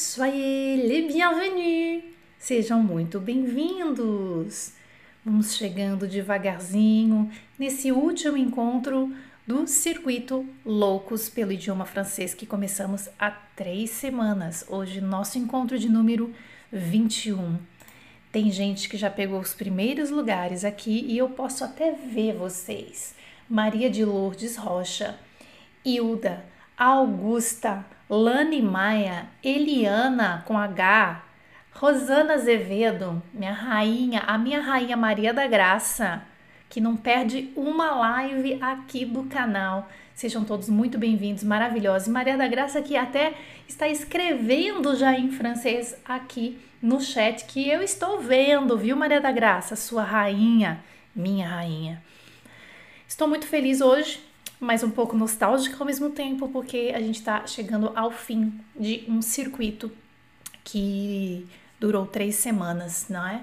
soyez les bienvenus! Sejam muito bem-vindos! Vamos chegando devagarzinho nesse último encontro do circuito Loucos pelo Idioma Francês que começamos há três semanas. Hoje, nosso encontro de número 21. Tem gente que já pegou os primeiros lugares aqui e eu posso até ver vocês. Maria de Lourdes Rocha, Hilda, Augusta, Lani Maia, Eliana com H, Rosana Azevedo, minha rainha, a minha rainha Maria da Graça, que não perde uma live aqui do canal. Sejam todos muito bem-vindos, maravilhosos. Maria da Graça que até está escrevendo já em francês aqui no chat que eu estou vendo, viu, Maria da Graça, sua rainha, minha rainha. Estou muito feliz hoje, mas um pouco nostálgica ao mesmo tempo, porque a gente está chegando ao fim de um circuito que durou três semanas, não é?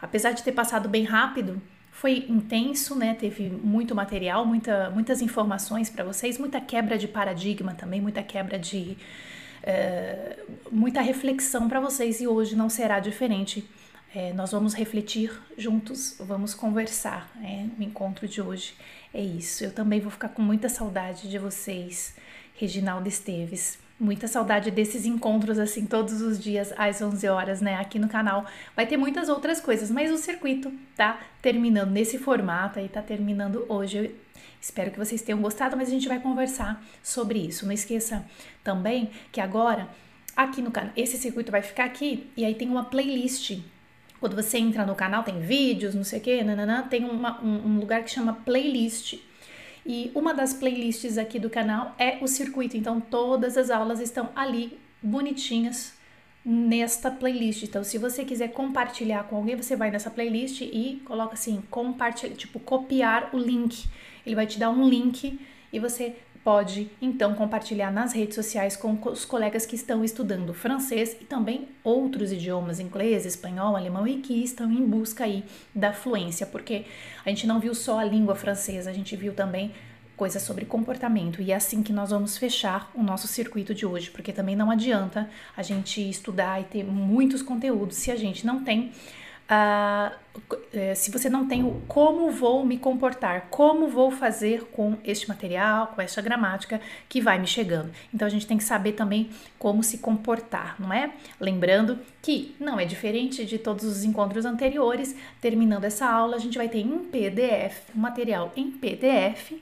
Apesar de ter passado bem rápido, foi intenso, né? Teve muito material, muita, muitas informações para vocês, muita quebra de paradigma também, muita quebra de. Uh, muita reflexão para vocês e hoje não será diferente. É, nós vamos refletir juntos, vamos conversar. É, o encontro de hoje é isso. Eu também vou ficar com muita saudade de vocês, Reginaldo Esteves. Muita saudade desses encontros assim todos os dias às 11 horas, né, aqui no canal. Vai ter muitas outras coisas, mas o circuito tá terminando nesse formato aí, tá terminando hoje. Eu espero que vocês tenham gostado, mas a gente vai conversar sobre isso. Não esqueça também que agora aqui no canal, esse circuito vai ficar aqui e aí tem uma playlist quando você entra no canal, tem vídeos, não sei o que, nananã, tem uma, um, um lugar que chama playlist. E uma das playlists aqui do canal é o circuito, então todas as aulas estão ali bonitinhas nesta playlist. Então, se você quiser compartilhar com alguém, você vai nessa playlist e coloca assim, compartilhar, tipo, copiar o link. Ele vai te dar um link e você pode então compartilhar nas redes sociais com os colegas que estão estudando francês e também outros idiomas, inglês, espanhol, alemão e que estão em busca aí da fluência, porque a gente não viu só a língua francesa, a gente viu também coisas sobre comportamento e é assim que nós vamos fechar o nosso circuito de hoje, porque também não adianta a gente estudar e ter muitos conteúdos se a gente não tem Uh, se você não tem o como vou me comportar, como vou fazer com este material, com esta gramática que vai me chegando. Então a gente tem que saber também como se comportar, não é? Lembrando que não é diferente de todos os encontros anteriores. Terminando essa aula, a gente vai ter em PDF, um material em PDF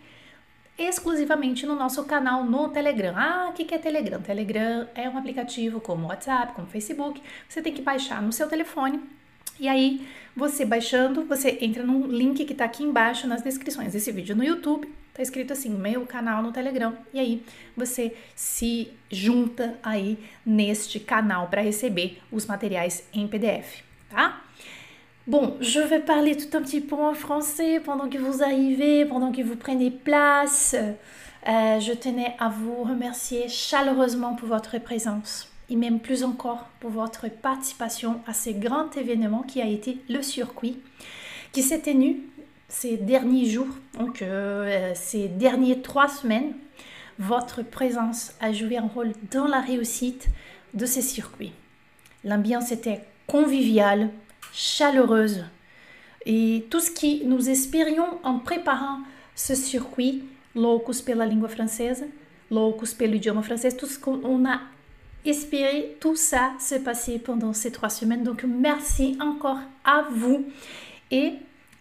exclusivamente no nosso canal no Telegram. Ah, o que é Telegram? Telegram é um aplicativo como WhatsApp, como Facebook. Você tem que baixar no seu telefone e aí, você baixando, você entra no link que tá aqui embaixo nas descrições desse vídeo no YouTube, tá escrito assim, meu canal no Telegram. E aí, você se junta aí neste canal para receber os materiais em PDF, tá? Bon, je vais parler tout un petit peu en français pendant que vous arrivez, pendant que vous prenez place. Euh, je tenais à vous remercier chaleureusement pour votre présence et même plus encore pour votre participation à ce grand événement qui a été le circuit, qui s'est tenu ces derniers jours, donc euh, ces derniers trois semaines. Votre présence a joué un rôle dans la réussite de ce circuit. L'ambiance était conviviale, chaleureuse, et tout ce que nous espérions en préparant ce circuit, Loucos pela língua francesa, Loucos pelo idioma francês, tout ce qu'on a espérer tout ça se passer pendant ces trois semaines. Donc merci encore à vous. Et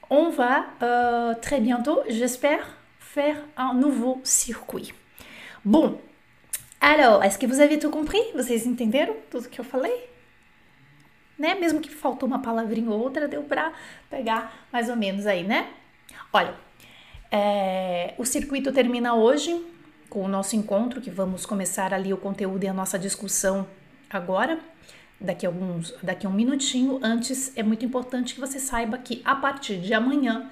on va euh, très bientôt, j'espère, faire un nouveau circuit. Bom, alors, est-ce que vous avez tout compris? Vocês entenderam tudo que eu falei? Né? Mesmo que faltou uma palavrinha ou outra, deu para pegar mais ou menos aí, né? Olha, é, o circuito termina hoje, com o nosso encontro, que vamos começar ali o conteúdo e a nossa discussão agora, daqui a, alguns, daqui a um minutinho. Antes, é muito importante que você saiba que a partir de amanhã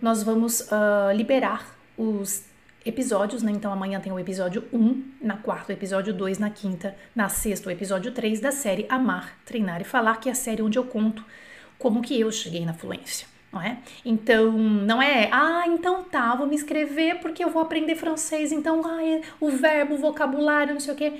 nós vamos uh, liberar os episódios, né? Então amanhã tem o episódio 1, na quarta o episódio 2, na quinta, na sexta o episódio 3 da série Amar, Treinar e Falar, que é a série onde eu conto como que eu cheguei na fluência não é? Então, não é, ah, então tá, vou me inscrever porque eu vou aprender francês, então, ah, é o verbo, o vocabulário, não sei o quê.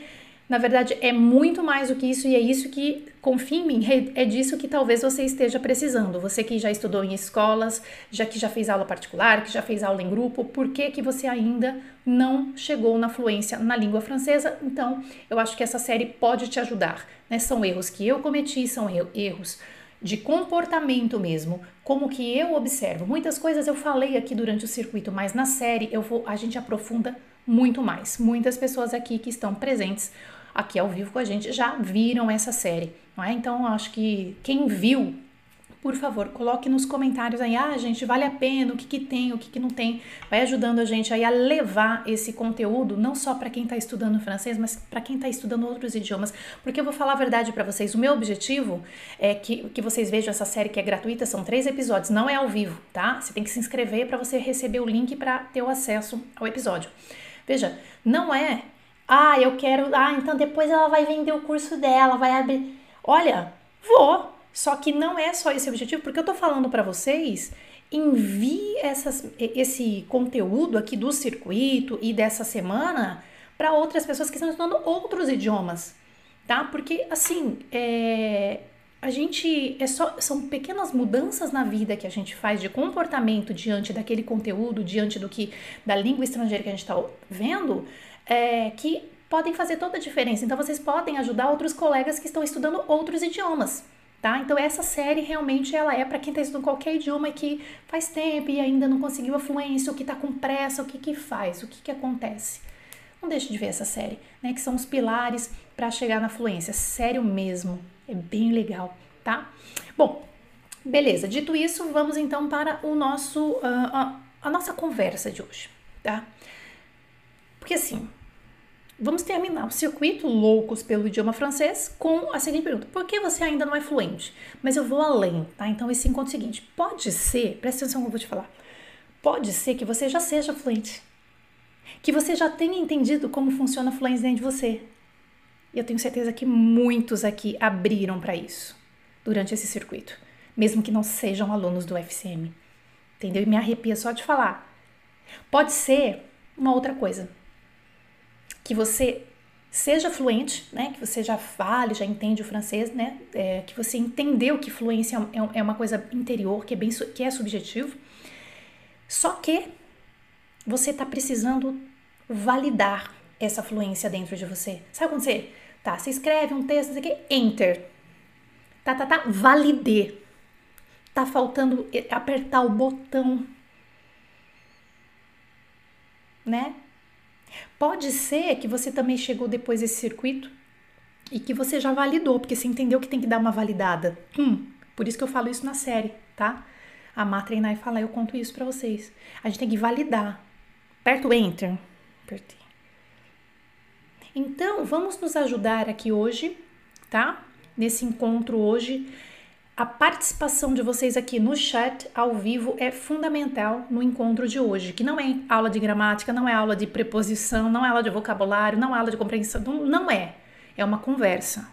Na verdade, é muito mais do que isso e é isso que, confia em mim, é, é disso que talvez você esteja precisando. Você que já estudou em escolas, já que já fez aula particular, que já fez aula em grupo, por que, que você ainda não chegou na fluência na língua francesa? Então, eu acho que essa série pode te ajudar. Né? São erros que eu cometi, são erros de comportamento mesmo, como que eu observo. Muitas coisas eu falei aqui durante o circuito, mas na série eu vou, a gente aprofunda muito mais. Muitas pessoas aqui que estão presentes aqui ao vivo com a gente já viram essa série, não é? Então, acho que quem viu, por favor, coloque nos comentários aí, ah, gente, vale a pena, o que que tem, o que que não tem. Vai ajudando a gente aí a levar esse conteúdo, não só para quem está estudando francês, mas para quem está estudando outros idiomas. Porque eu vou falar a verdade para vocês, o meu objetivo é que, que vocês vejam essa série que é gratuita, são três episódios, não é ao vivo, tá? Você tem que se inscrever para você receber o link para ter o acesso ao episódio. Veja, não é ah, eu quero. Ah, então depois ela vai vender o curso dela, vai abrir. Olha, vou. Só que não é só esse objetivo, porque eu tô falando para vocês. Envie essas, esse conteúdo aqui do circuito e dessa semana para outras pessoas que estão estudando outros idiomas, tá? Porque assim, é, a gente é só são pequenas mudanças na vida que a gente faz de comportamento diante daquele conteúdo, diante do que da língua estrangeira que a gente está vendo, é, que podem fazer toda a diferença. Então, vocês podem ajudar outros colegas que estão estudando outros idiomas. Tá? Então essa série realmente ela é para quem está estudando qualquer idioma que faz tempo e ainda não conseguiu a fluência, o que está com pressa, o que que faz, o que que acontece. Não deixe de ver essa série, né? Que são os pilares para chegar na fluência. Sério mesmo, é bem legal, tá? Bom, beleza. Dito isso, vamos então para o nosso uh, a, a nossa conversa de hoje, tá? Porque assim, Vamos terminar o circuito Loucos pelo Idioma Francês com a seguinte pergunta: Por que você ainda não é fluente? Mas eu vou além, tá? Então, esse encontro é o seguinte: pode ser, presta atenção que eu vou te falar, pode ser que você já seja fluente, que você já tenha entendido como funciona a fluência dentro de você. E eu tenho certeza que muitos aqui abriram para isso durante esse circuito, mesmo que não sejam alunos do FCM. Entendeu? E me arrepia só de falar. Pode ser uma outra coisa que você seja fluente, né? Que você já fale, já entende o francês, né? É, que você entendeu que fluência é, é uma coisa interior, que é bem que é subjetivo. Só que você está precisando validar essa fluência dentro de você. Sabe quando você tá, você escreve um texto, aqui, enter. Tá, tá, tá, validei. Tá faltando apertar o botão, né? Pode ser que você também chegou depois desse circuito e que você já validou, porque você entendeu que tem que dar uma validada. Hum, por isso que eu falo isso na série, tá? Amar, treinar e falar, eu conto isso para vocês. A gente tem que validar. Aperta o Enter. Apertei. Então, vamos nos ajudar aqui hoje, tá? Nesse encontro hoje a participação de vocês aqui no chat ao vivo é fundamental no encontro de hoje, que não é aula de gramática, não é aula de preposição, não é aula de vocabulário, não é aula de compreensão, não é. É uma conversa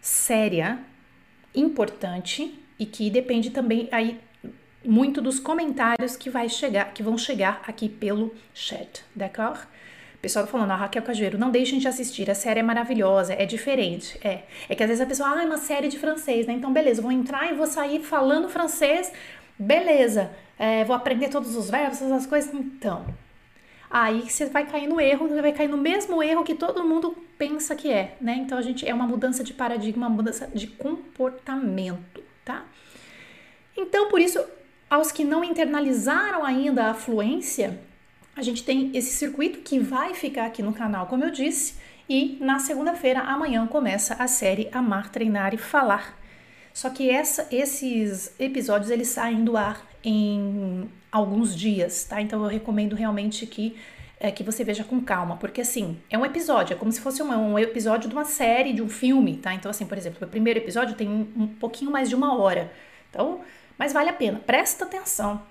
séria, importante e que depende também aí muito dos comentários que vai chegar, que vão chegar aqui pelo chat, d'accord? Pessoal tá falando, a Raquel Cajueiro, não deixem de assistir, a série é maravilhosa, é diferente. É, é que às vezes a pessoa, ah, é uma série de francês, né? Então, beleza, vou entrar e vou sair falando francês, beleza, é, vou aprender todos os verbos, essas coisas. Então, aí você vai cair no erro, você vai cair no mesmo erro que todo mundo pensa que é, né? Então, a gente é uma mudança de paradigma, uma mudança de comportamento, tá? Então, por isso, aos que não internalizaram ainda a fluência, a gente tem esse circuito que vai ficar aqui no canal, como eu disse, e na segunda-feira, amanhã, começa a série Amar, Treinar e Falar. Só que essa, esses episódios eles saem do ar em alguns dias, tá? Então eu recomendo realmente que é, que você veja com calma, porque assim, é um episódio, é como se fosse uma, um episódio de uma série, de um filme, tá? Então, assim, por exemplo, o primeiro episódio tem um, um pouquinho mais de uma hora. Então, mas vale a pena, presta atenção,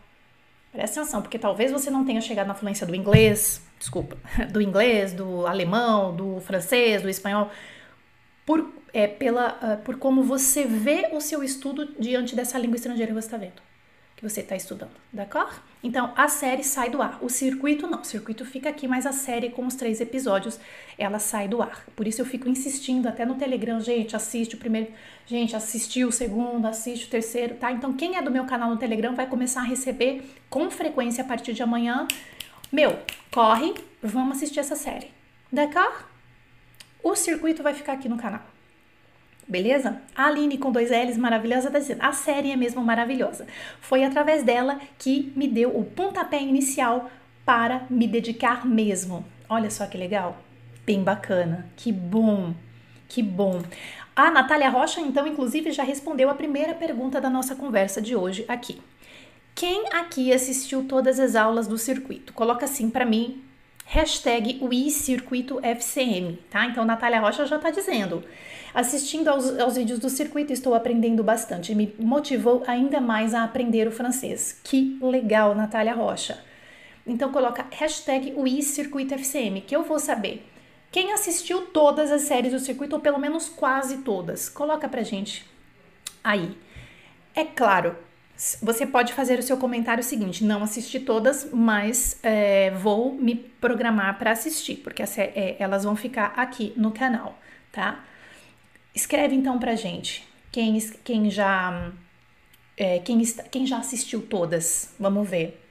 Presta atenção, porque talvez você não tenha chegado na fluência do inglês, desculpa, do inglês, do alemão, do francês, do espanhol, por, é, pela, uh, por como você vê o seu estudo diante dessa língua estrangeira que você está vendo. Que você está estudando, d'accord? Então a série sai do ar, o circuito não, o circuito fica aqui, mas a série com os três episódios ela sai do ar. Por isso eu fico insistindo até no Telegram, gente, assiste o primeiro, gente, assistiu o segundo, assiste o terceiro, tá? Então quem é do meu canal no Telegram vai começar a receber com frequência a partir de amanhã. Meu, corre, vamos assistir essa série, d'accord? O circuito vai ficar aqui no canal. Beleza? A Aline com dois L's, maravilhosa, tá dizendo. A série é mesmo maravilhosa. Foi através dela que me deu o pontapé inicial para me dedicar mesmo. Olha só que legal. Bem bacana. Que bom. Que bom. A Natália Rocha, então, inclusive, já respondeu a primeira pergunta da nossa conversa de hoje aqui. Quem aqui assistiu todas as aulas do circuito? Coloca assim para mim, hashtag FCM, tá? Então, Natália Rocha já tá dizendo. Assistindo aos, aos vídeos do circuito, estou aprendendo bastante. Me motivou ainda mais a aprender o francês. Que legal, Natália Rocha. Então coloca hashtag WeCircuitoFCM, que eu vou saber. Quem assistiu todas as séries do circuito, ou pelo menos quase todas, coloca pra gente aí. É claro, você pode fazer o seu comentário seguinte: não assisti todas, mas é, vou me programar para assistir, porque é, elas vão ficar aqui no canal, tá? Escreve então pra gente quem, quem já é, quem, quem já assistiu todas. Vamos ver.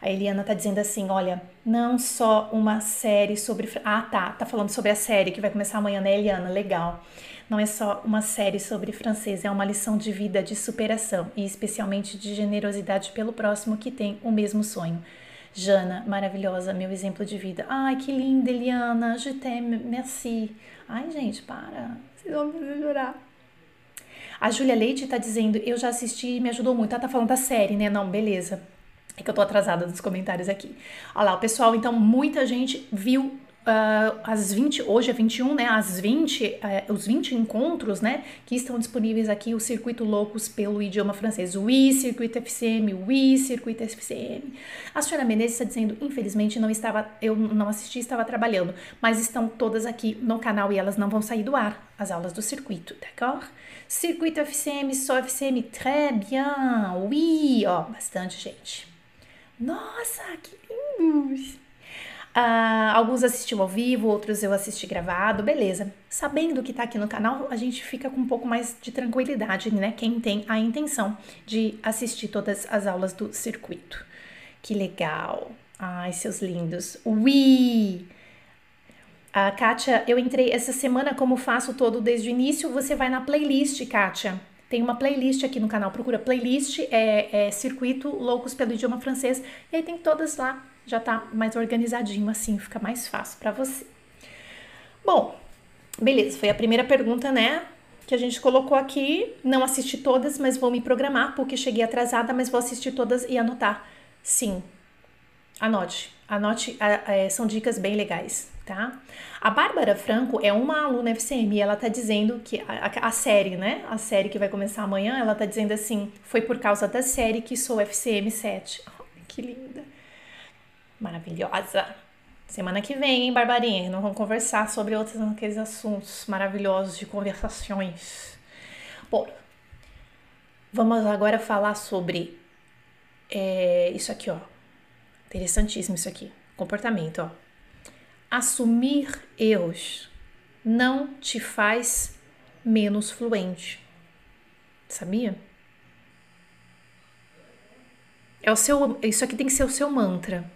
A Eliana tá dizendo assim: olha, não só uma série sobre. Ah, tá. Tá falando sobre a série que vai começar amanhã, né, Eliana? Legal. Não é só uma série sobre francês, é uma lição de vida, de superação e especialmente de generosidade pelo próximo que tem o mesmo sonho. Jana, maravilhosa, meu exemplo de vida. Ai, que linda, Eliana. Je t'aime, merci. Ai, gente, para. Vocês vão me jurar. A Júlia Leite tá dizendo, eu já assisti e me ajudou muito. Ela tá falando da série, né? Não, beleza. É que eu tô atrasada nos comentários aqui. Olha lá, o pessoal, então, muita gente viu uh, as 20, hoje é 21, né? As 20, uh, eh, os 20 encontros, né? Que estão disponíveis aqui, o Circuito Loucos pelo idioma francês. Oui, Circuito FCM, oui, Circuito FCM. A senhora Menezes está dizendo, infelizmente, não estava, eu não assisti, estava trabalhando, mas estão todas aqui no canal e elas não vão sair do ar, as aulas do circuito, d'accord? Circuito FCM, só FCM, très bien, oui, ó, bastante gente. Nossa, que lindos! Uh, alguns assistiu ao vivo, outros eu assisti gravado, beleza. Sabendo que tá aqui no canal, a gente fica com um pouco mais de tranquilidade, né? Quem tem a intenção de assistir todas as aulas do circuito. Que legal! Ai, seus lindos! Ui! A Kátia, eu entrei essa semana, como faço todo desde o início, você vai na playlist, Kátia. Tem uma playlist aqui no canal, procura playlist, é, é Circuito Loucos pelo Idioma Francês, e aí tem todas lá já tá mais organizadinho assim, fica mais fácil para você. Bom, beleza, foi a primeira pergunta, né? Que a gente colocou aqui. Não assisti todas, mas vou me programar, porque cheguei atrasada, mas vou assistir todas e anotar. Sim, anote. Anote, é, são dicas bem legais, tá? A Bárbara Franco é uma aluna FCM e ela tá dizendo que a, a, série, né? A série que vai começar amanhã, ela tá dizendo assim: foi por causa da série que sou FCM 7. Oh, que linda! maravilhosa. Semana que vem, hein, Barbarinha? Nós vamos conversar sobre outros aqueles assuntos maravilhosos de conversações. Bom, vamos agora falar sobre é, isso aqui, ó. Interessantíssimo isso aqui. Comportamento, ó. Assumir erros não te faz menos fluente. Sabia? É o seu, isso aqui tem que ser o seu mantra.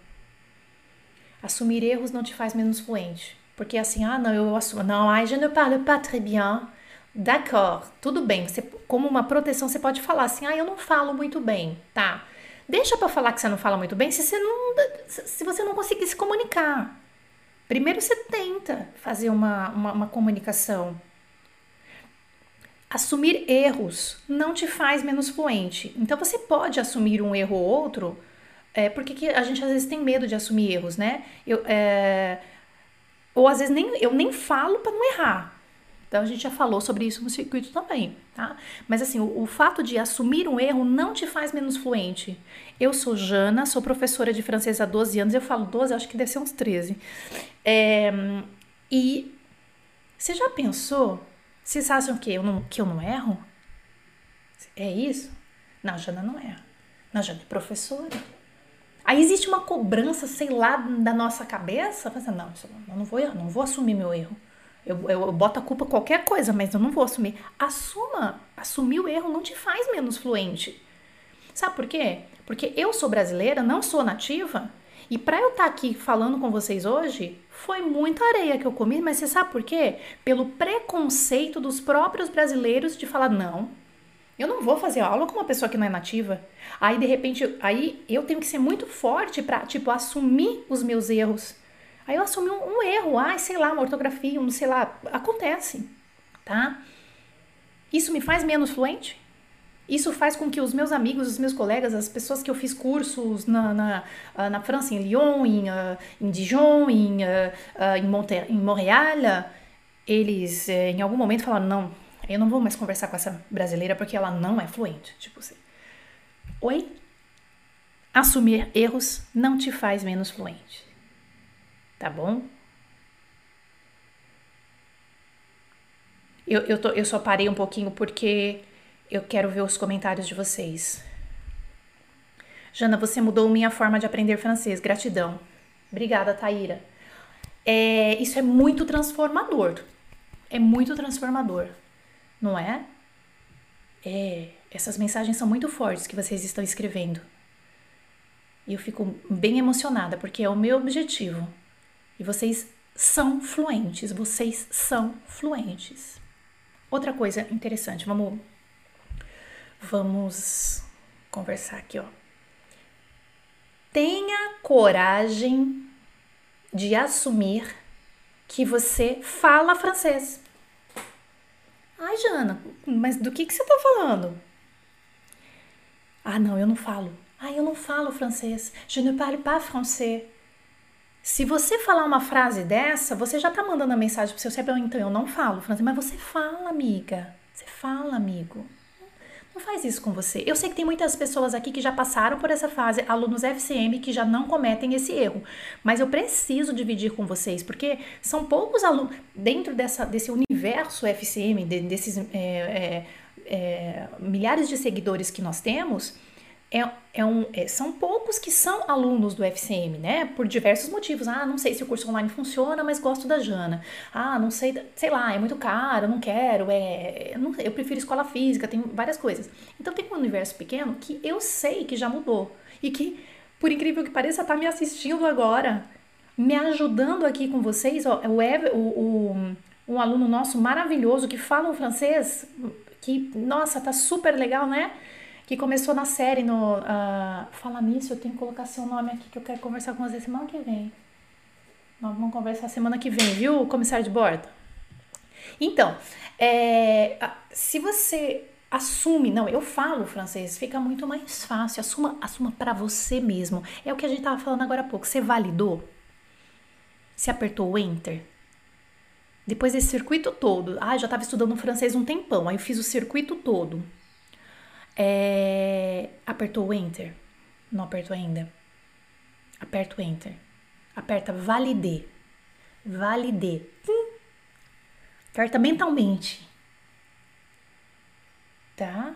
Assumir erros não te faz menos fluente. Porque assim, ah, não, eu assumo. Não, ai, je ne parle pas très bien. D'accord, tudo bem. Você, como uma proteção, você pode falar assim, ah, eu não falo muito bem, tá? Deixa para falar que você não fala muito bem se você não, se você não conseguir se comunicar. Primeiro você tenta fazer uma, uma, uma comunicação. Assumir erros não te faz menos fluente. Então você pode assumir um erro ou outro é, porque que a gente às vezes tem medo de assumir erros, né? Eu, é, ou às vezes nem, eu nem falo para não errar. Então a gente já falou sobre isso no circuito também, tá? Mas assim, o, o, fato de assumir um erro não te faz menos fluente. Eu sou Jana, sou professora de francês há 12 anos, eu falo 12, acho que deve ser uns 13. É, e você já pensou? Vocês acham que eu não, que eu não erro? É isso? Não, Jana não erra. Na Jana é professora. Aí existe uma cobrança, sei lá, da nossa cabeça. Assim, não, eu não vou, não vou assumir meu erro. Eu, eu, eu boto a culpa qualquer coisa, mas eu não vou assumir. Assuma. Assumir o erro não te faz menos fluente. Sabe por quê? Porque eu sou brasileira, não sou nativa. E para eu estar tá aqui falando com vocês hoje, foi muita areia que eu comi, mas você sabe por quê? Pelo preconceito dos próprios brasileiros de falar: não, eu não vou fazer aula com uma pessoa que não é nativa. Aí, de repente, aí eu tenho que ser muito forte para, tipo, assumir os meus erros. Aí eu assumi um, um erro, ai, sei lá, uma ortografia, um, sei lá, acontece, tá? Isso me faz menos fluente? Isso faz com que os meus amigos, os meus colegas, as pessoas que eu fiz cursos na, na, ah, na França, em Lyon, em, uh, em Dijon, em, uh, em, em Montreal, eles eh, em algum momento falaram: não, eu não vou mais conversar com essa brasileira porque ela não é fluente. Tipo assim. Oi? Assumir erros não te faz menos fluente. Tá bom? Eu, eu, tô, eu só parei um pouquinho porque eu quero ver os comentários de vocês. Jana, você mudou minha forma de aprender francês. Gratidão. Obrigada, Taíra. É, isso é muito transformador. É muito transformador não é? É, essas mensagens são muito fortes que vocês estão escrevendo. E eu fico bem emocionada porque é o meu objetivo. Vocês são fluentes, vocês são fluentes. Outra coisa interessante, vamos vamos conversar aqui, ó. Tenha coragem de assumir que você fala francês. Ai, Jana, mas do que, que você tá falando? Ah, não, eu não falo. Ah, eu não falo francês. Je ne parle pas français. Se você falar uma frase dessa, você já tá mandando a mensagem pro seu cérebro, então eu não falo francês, mas você fala, amiga. Você fala, amigo. Não faz isso com você. Eu sei que tem muitas pessoas aqui que já passaram por essa fase, alunos FCM que já não cometem esse erro. Mas eu preciso dividir com vocês, porque são poucos alunos dentro dessa, desse universo FCM, de, desses é, é, é, milhares de seguidores que nós temos é, é um, é, são poucos que são alunos do FCM, né? Por diversos motivos. Ah, não sei se o curso online funciona, mas gosto da Jana. Ah, não sei, sei lá, é muito caro, não quero, é, não, eu prefiro escola física, tem várias coisas. Então tem um universo pequeno que eu sei que já mudou e que, por incrível que pareça, tá me assistindo agora, me ajudando aqui com vocês. Ó, o, Ever, o, o um aluno nosso maravilhoso que fala um francês que, nossa, tá super legal, né? Que começou na série no. Uh, fala nisso, eu tenho que colocar seu nome aqui que eu quero conversar com você semana que vem. Nós vamos conversar semana que vem, viu, comissário de bordo? Então, é, se você assume, não, eu falo francês, fica muito mais fácil. Assuma, assuma para você mesmo. É o que a gente tava falando agora há pouco. Você validou? Você apertou o enter? Depois desse circuito todo, ah, já estava estudando francês um tempão, aí eu fiz o circuito todo. É, apertou o Enter? Não apertou ainda? Aperta o Enter. Aperta valide. Valide. Aperta mentalmente. Tá?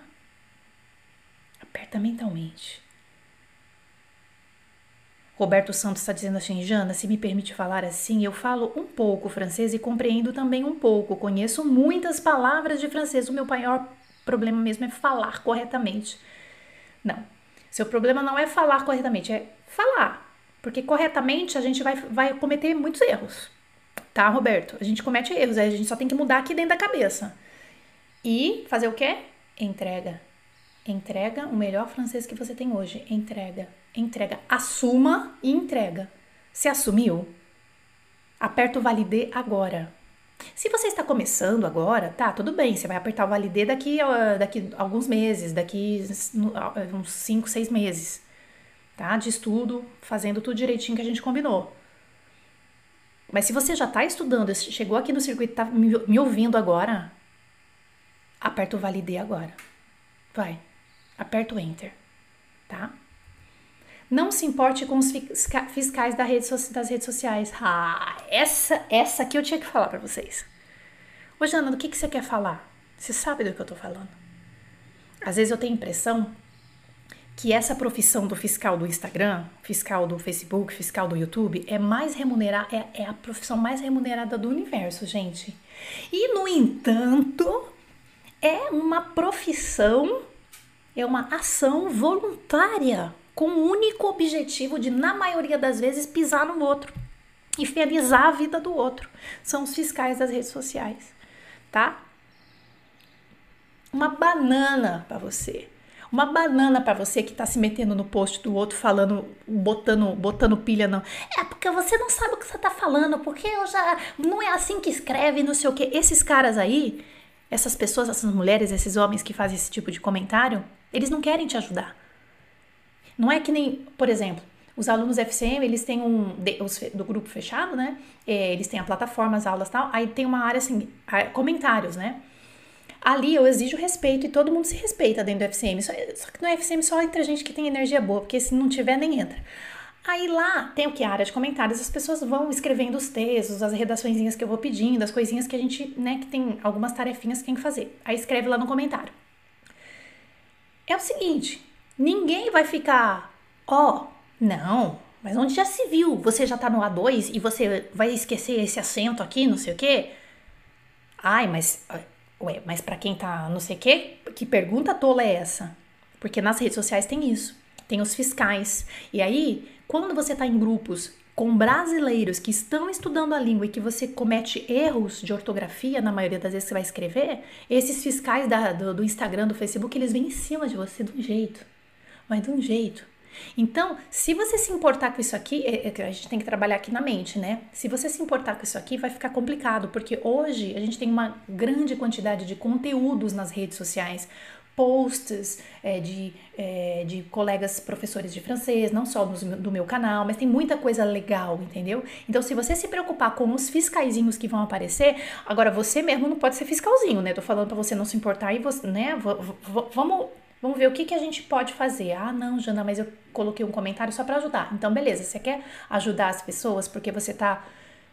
Aperta mentalmente. Roberto Santos está dizendo assim, Jana, se me permite falar assim, eu falo um pouco francês e compreendo também um pouco. Conheço muitas palavras de francês. O meu maior problema mesmo é falar corretamente. Não. Seu problema não é falar corretamente, é falar. Porque corretamente a gente vai, vai cometer muitos erros. Tá, Roberto? A gente comete erros, a gente só tem que mudar aqui dentro da cabeça. E fazer o quê? Entrega. Entrega o melhor francês que você tem hoje. Entrega. Entrega. Assuma e entrega. Se assumiu? Aperta o validê agora. Se você está começando agora, tá, tudo bem, você vai apertar o validê daqui, daqui alguns meses, daqui uns 5, 6 meses, tá? De estudo, fazendo tudo direitinho que a gente combinou. Mas se você já está estudando, chegou aqui no circuito, está me, ouvindo agora, aperta o validê agora. Vai, aperta o enter, tá? Não se importe com os fiscais das redes sociais. Ah, essa, essa aqui eu tinha que falar para vocês. Ô, Jana, do que, que você quer falar? Você sabe do que eu tô falando. Às vezes eu tenho a impressão que essa profissão do fiscal do Instagram, fiscal do Facebook, fiscal do YouTube é mais remunerada, é, é a profissão mais remunerada do universo, gente. E no entanto, é uma profissão, é uma ação voluntária com o único objetivo de, na maioria das vezes, pisar no outro infernizar a vida do outro. São os fiscais das redes sociais, tá? Uma banana para você. Uma banana para você que tá se metendo no post do outro falando, botando, botando pilha não. É porque você não sabe o que você tá falando, porque eu já não é assim que escreve, não sei o que. Esses caras aí, essas pessoas, essas mulheres, esses homens que fazem esse tipo de comentário, eles não querem te ajudar. Não é que nem, por exemplo, os alunos FCM, eles têm um, do grupo fechado, né? É, eles têm a plataforma, as aulas e tal, aí tem uma área assim, comentários, né? Ali eu exijo respeito e todo mundo se respeita dentro do FCM. Só, só que no FCM só entra gente que tem energia boa, porque se não tiver, nem entra. Aí lá tem o que? A área de comentários, as pessoas vão escrevendo os textos, as redaçõezinhas que eu vou pedindo, as coisinhas que a gente, né, que tem algumas tarefinhas que tem que fazer. Aí escreve lá no comentário. É o seguinte, ninguém vai ficar, ó, oh, não, mas onde já se viu? Você já tá no A2 e você vai esquecer esse acento aqui, não sei o quê? Ai, mas. Ué, mas pra quem tá não sei o quê, que pergunta tola é essa? Porque nas redes sociais tem isso. Tem os fiscais. E aí, quando você tá em grupos com brasileiros que estão estudando a língua e que você comete erros de ortografia na maioria das vezes que você vai escrever, esses fiscais da, do, do Instagram, do Facebook, eles vêm em cima de você um jeito. Mas de um jeito. Então, se você se importar com isso aqui, é, é, a gente tem que trabalhar aqui na mente, né? Se você se importar com isso aqui, vai ficar complicado, porque hoje a gente tem uma grande quantidade de conteúdos nas redes sociais, posts é, de, é, de colegas professores de francês, não só do, do meu canal, mas tem muita coisa legal, entendeu? Então, se você se preocupar com os fiscaizinhos que vão aparecer, agora você mesmo não pode ser fiscalzinho, né? Tô falando para você não se importar e você, né? V vamos Vamos ver o que, que a gente pode fazer. Ah, não, Jana, mas eu coloquei um comentário só para ajudar. Então, beleza, você quer ajudar as pessoas porque você tá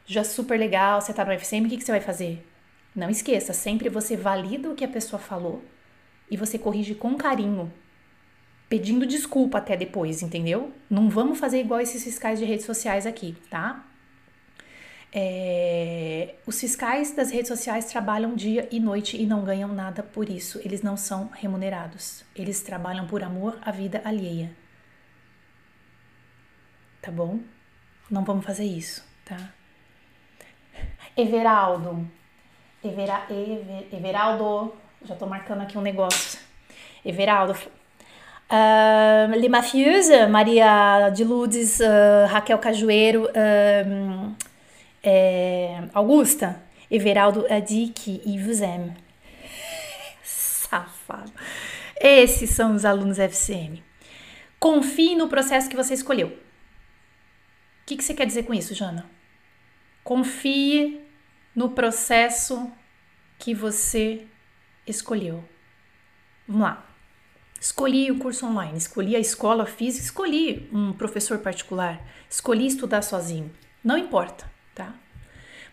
já super legal, você tá no FCM, o que, que você vai fazer? Não esqueça, sempre você valida o que a pessoa falou e você corrige com carinho, pedindo desculpa até depois, entendeu? Não vamos fazer igual esses fiscais de redes sociais aqui, tá? É, os fiscais das redes sociais trabalham dia e noite e não ganham nada por isso. Eles não são remunerados. Eles trabalham por amor à vida alheia. Tá bom? Não vamos fazer isso, tá? Everaldo. Evera, Ever, Everaldo. Já tô marcando aqui um negócio. Everaldo. Uh, Le Maria de Lourdes, uh, Raquel Cajueiro. Uh, é, Augusta, Everaldo a dit e aime. Safado. Esses são os alunos FCM. Confie no processo que você escolheu. O que, que você quer dizer com isso, Jana? Confie no processo que você escolheu. Vamos lá. Escolhi o curso online, escolhi a escola física, escolhi um professor particular, escolhi estudar sozinho. Não importa?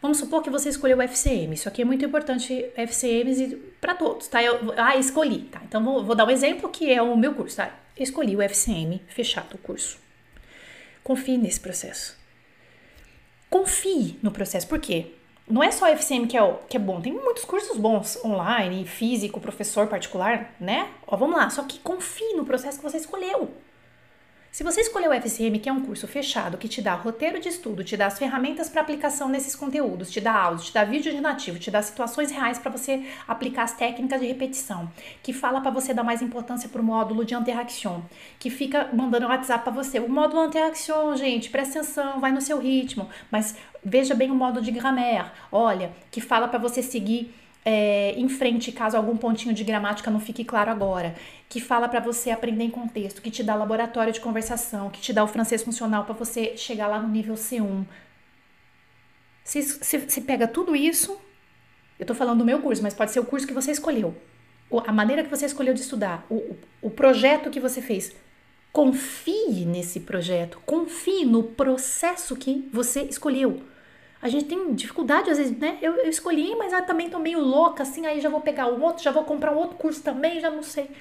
Vamos supor que você escolheu o FCM. Isso aqui é muito importante, FCMs para todos, tá? Eu, ah, escolhi, tá? Então vou, vou, dar um exemplo que é o meu curso, tá? escolhi o FCM, fechado o curso. Confie nesse processo. Confie no processo, por quê? Não é só o FCM que é, que é bom, tem muitos cursos bons online, físico, professor particular, né? Ó, vamos lá, só que confie no processo que você escolheu. Se você escolher o FCM, que é um curso fechado, que te dá roteiro de estudo, te dá as ferramentas para aplicação nesses conteúdos, te dá áudio, te dá vídeo de nativo, te dá situações reais para você aplicar as técnicas de repetição, que fala para você dar mais importância para o módulo de interaction, que fica mandando WhatsApp para você. O módulo interaction, gente, presta atenção, vai no seu ritmo, mas veja bem o módulo de grammaire, olha, que fala para você seguir é, em frente caso algum pontinho de gramática não fique claro agora, que fala para você aprender em contexto, que te dá laboratório de conversação, que te dá o francês funcional para você chegar lá no nível C1. Se, se, se pega tudo isso, eu tô falando do meu curso, mas pode ser o curso que você escolheu, a maneira que você escolheu de estudar, o, o projeto que você fez. Confie nesse projeto, confie no processo que você escolheu. A gente tem dificuldade, às vezes, né? Eu, eu escolhi, mas eu também tô meio louca, assim, aí já vou pegar o outro, já vou comprar um outro curso também, já não sei.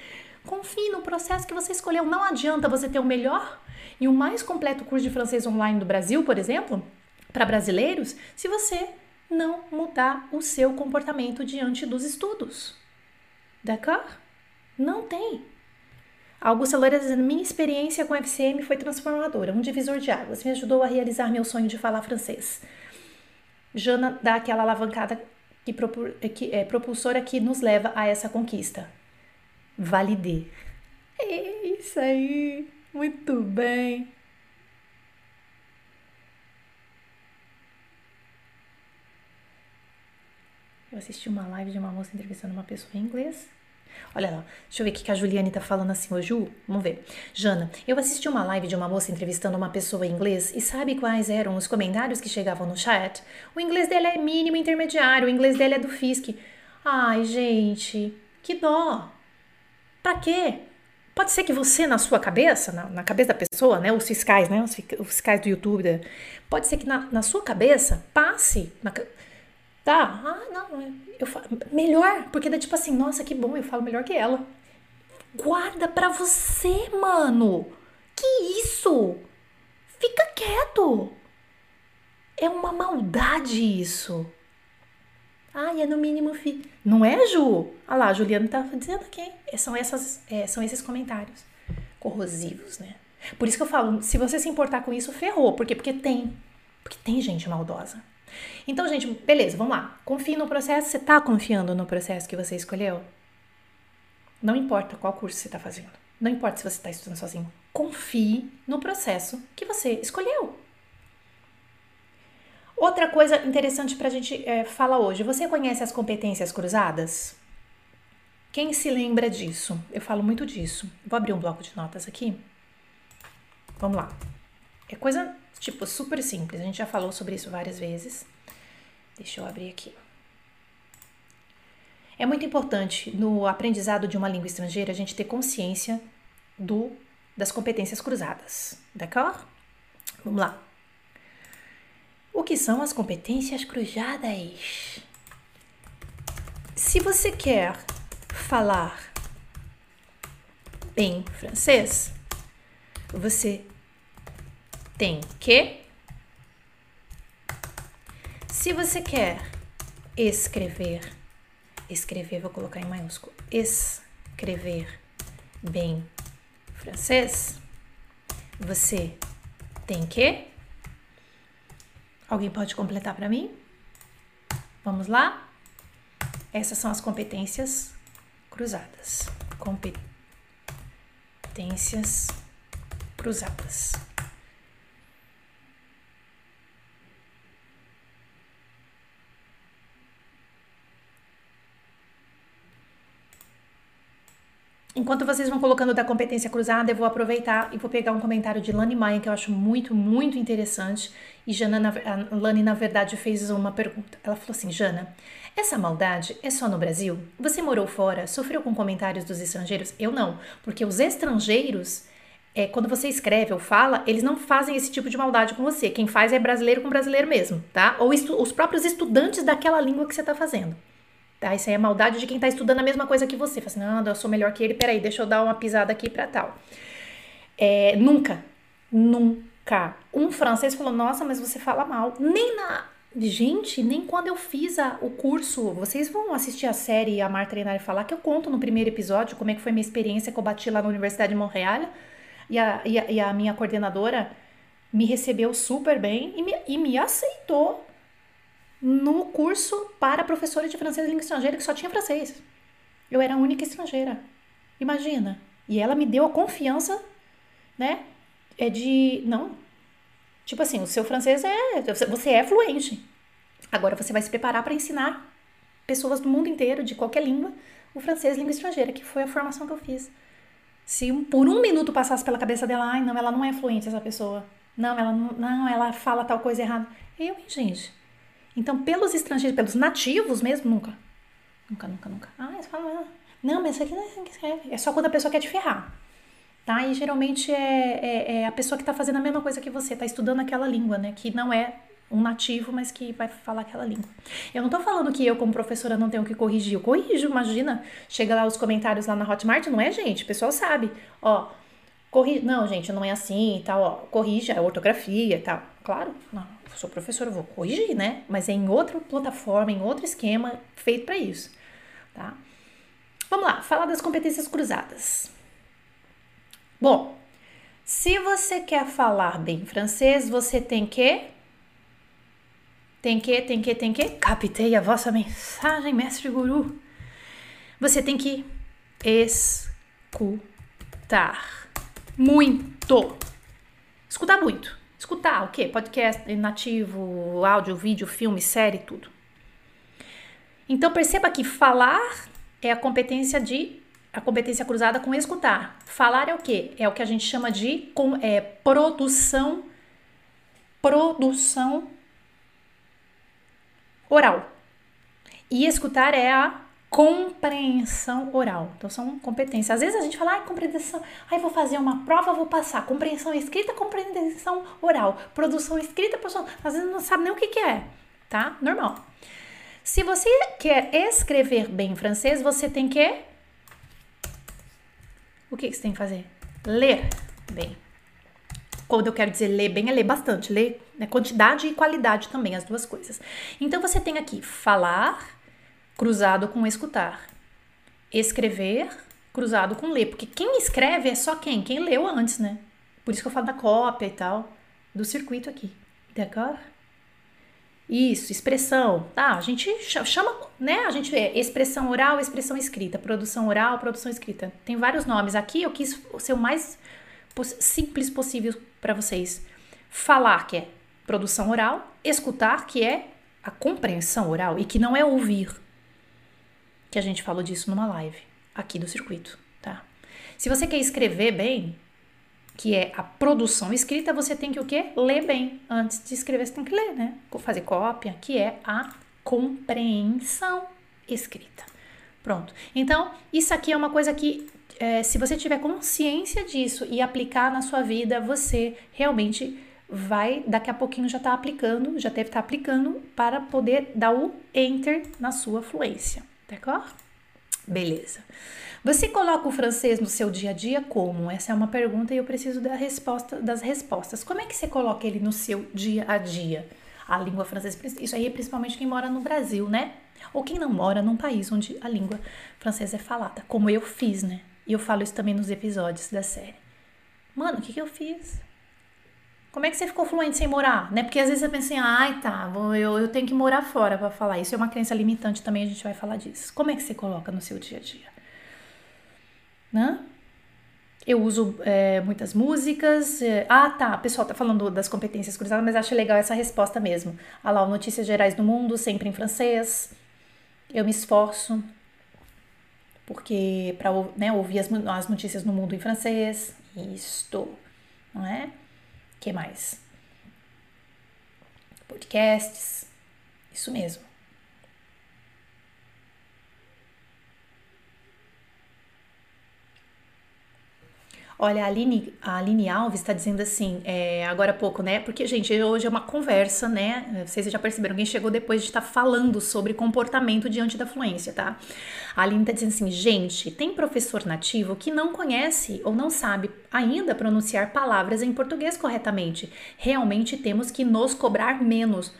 Confie no processo que você escolheu. Não adianta você ter o melhor e o mais completo curso de francês online do Brasil, por exemplo, para brasileiros, se você não mudar o seu comportamento diante dos estudos. D'accord? Não tem. A Augusta Loura dizendo: Minha experiência com FCM foi transformadora, um divisor de águas, me ajudou a realizar meu sonho de falar francês. Jana dá aquela alavancada que, que é propulsora que nos leva a essa conquista. Valide. É isso aí. Muito bem. Eu assisti uma live de uma moça entrevistando uma pessoa em inglês. Olha lá, deixa eu ver o que a Juliane tá falando assim, ô Ju, vamos ver. Jana, eu assisti uma live de uma moça entrevistando uma pessoa em inglês e sabe quais eram os comentários que chegavam no chat? O inglês dela é mínimo intermediário, o inglês dela é do FISC. Ai, gente, que dó. Pra quê? Pode ser que você, na sua cabeça, na, na cabeça da pessoa, né, os fiscais, né, os, os fiscais do YouTube, né, pode ser que na, na sua cabeça passe, na, tá, ah, não, eu falo, melhor, porque dá tipo assim, nossa, que bom, eu falo melhor que ela. Guarda pra você, mano. Que isso? Fica quieto. É uma maldade isso. Ai, é no mínimo fi. Não é, Ju? Olha lá, a Juliana tá dizendo aqui. É, são, essas, é, são esses comentários corrosivos, né? Por isso que eu falo, se você se importar com isso, ferrou. Por quê? Porque tem. Porque tem gente maldosa. Então, gente, beleza, vamos lá. Confie no processo. Você tá confiando no processo que você escolheu? Não importa qual curso você está fazendo. Não importa se você está estudando sozinho. Confie no processo que você escolheu. Outra coisa interessante para a gente é, falar hoje: você conhece as competências cruzadas? Quem se lembra disso? Eu falo muito disso. Vou abrir um bloco de notas aqui. Vamos lá. É coisa, tipo, super simples. A gente já falou sobre isso várias vezes. Deixa eu abrir aqui. É muito importante no aprendizado de uma língua estrangeira a gente ter consciência do das competências cruzadas, d'accord? Vamos lá. O que são as competências cruzadas? Se você quer falar bem francês, você tem que. Se você quer escrever, escrever, vou colocar em maiúsculo, escrever bem francês, você tem que Alguém pode completar para mim? Vamos lá? Essas são as competências cruzadas. Competências cruzadas. Enquanto vocês vão colocando da competência cruzada, eu vou aproveitar e vou pegar um comentário de Lani Maia que eu acho muito, muito interessante. E Jana, na, Lani, na verdade, fez uma pergunta. Ela falou assim: Jana, essa maldade é só no Brasil? Você morou fora? Sofreu com comentários dos estrangeiros? Eu não, porque os estrangeiros, é, quando você escreve ou fala, eles não fazem esse tipo de maldade com você. Quem faz é brasileiro com brasileiro mesmo, tá? Ou os próprios estudantes daquela língua que você está fazendo. Tá? Isso aí é maldade de quem está estudando a mesma coisa que você. Fala assim, não, eu sou melhor que ele, peraí, deixa eu dar uma pisada aqui para tal. É, nunca, nunca. Um francês falou, nossa, mas você fala mal. Nem na. Gente, nem quando eu fiz a, o curso, vocês vão assistir a série Amar, Treinar e Falar, que eu conto no primeiro episódio como é que foi minha experiência que eu bati lá na Universidade de Montreal. E a, e a, e a minha coordenadora me recebeu super bem e me, e me aceitou no curso para professora de francês e língua estrangeira que só tinha francês. Eu era a única estrangeira. Imagina. E ela me deu a confiança, né? É de. Não. Tipo assim, o seu francês é. Você é fluente. Agora você vai se preparar para ensinar pessoas do mundo inteiro, de qualquer língua, o francês língua estrangeira, que foi a formação que eu fiz. Se por um minuto passasse pela cabeça dela, ai, não, ela não é fluente, essa pessoa. Não, ela não, não ela fala tal coisa errada. Eu, hein, gente? Então, pelos estrangeiros, pelos nativos mesmo, nunca. Nunca, nunca, nunca. Ah, você fala, não, mas isso aqui não é. É só quando a pessoa quer te ferrar. Tá? E geralmente é, é, é a pessoa que está fazendo a mesma coisa que você, está estudando aquela língua, né? Que não é um nativo, mas que vai falar aquela língua. Eu não tô falando que eu, como professora, não tenho que corrigir. Eu corrijo, imagina. Chega lá os comentários lá na Hotmart, não é, gente? O pessoal sabe. Ó, corrige. Não, gente, não é assim e tal, ó. Corrija a ortografia e tal. Claro, não, sou professora, vou corrigir, né? Mas é em outra plataforma, em outro esquema feito para isso, tá? Vamos lá, falar das competências cruzadas. Bom, se você quer falar bem francês, você tem que tem que, tem que, tem que. Captei a vossa mensagem, mestre guru. Você tem que escutar muito. Escutar muito. Escutar o quê? Podcast nativo, áudio, vídeo, filme, série, tudo. Então perceba que falar é a competência de a competência cruzada com escutar. Falar é o quê? É o que a gente chama de com, é, produção produção oral. E escutar é a compreensão oral. Então são competências. Às vezes a gente fala, ai, compreensão, ai, vou fazer uma prova, vou passar. Compreensão escrita, compreensão oral. Produção escrita, produção. Às vezes não sabe nem o que, que é, tá? Normal. Se você quer escrever bem francês, você tem que. O que, que você tem que fazer? Ler bem. Quando eu quero dizer ler bem, é ler bastante, ler né, quantidade e qualidade também, as duas coisas. Então você tem aqui falar cruzado com escutar, escrever cruzado com ler, porque quem escreve é só quem? Quem leu antes, né? Por isso que eu falo da cópia e tal, do circuito aqui. D'accord? Isso, expressão. Tá, a gente chama, né? A gente vê expressão oral, expressão escrita, produção oral, produção escrita. Tem vários nomes. Aqui eu quis ser o mais simples possível para vocês. Falar, que é produção oral, escutar, que é a compreensão oral e que não é ouvir. Que a gente falou disso numa live aqui do circuito, tá? Se você quer escrever bem, que é a produção escrita, você tem que o quê? Ler bem. Antes de escrever, você tem que ler, né? Fazer cópia, que é a compreensão escrita. Pronto. Então, isso aqui é uma coisa que é, se você tiver consciência disso e aplicar na sua vida, você realmente vai, daqui a pouquinho já está aplicando, já deve estar tá aplicando para poder dar o enter na sua fluência, d'accord? Beleza. Você coloca o francês no seu dia a dia como? Essa é uma pergunta e eu preciso da resposta, das respostas. Como é que você coloca ele no seu dia a dia? A língua francesa, isso aí é principalmente quem mora no Brasil, né? Ou quem não mora num país onde a língua francesa é falada, como eu fiz, né? E eu falo isso também nos episódios da série. Mano, o que, que eu fiz? Como é que você ficou fluente sem morar? Né? Porque às vezes você pensa assim, ai tá, vou, eu, eu tenho que morar fora para falar. Isso é uma crença limitante também, a gente vai falar disso. Como é que você coloca no seu dia a dia? Né? Eu uso é, muitas músicas. É, ah, tá. O pessoal tá falando das competências cruzadas, mas acho legal essa resposta mesmo. Ah lá, Notícias Gerais do Mundo, sempre em francês. Eu me esforço porque para né, ouvir as, as notícias no mundo em francês, isto, não é? Que mais? Podcasts, isso mesmo. Olha, a Aline, a Aline Alves está dizendo assim, é, agora há pouco, né? Porque, gente, hoje é uma conversa, né? Vocês já perceberam, quem chegou depois de estar tá falando sobre comportamento diante da fluência, tá? A Aline está dizendo assim, gente, tem professor nativo que não conhece ou não sabe ainda pronunciar palavras em português corretamente. Realmente temos que nos cobrar menos.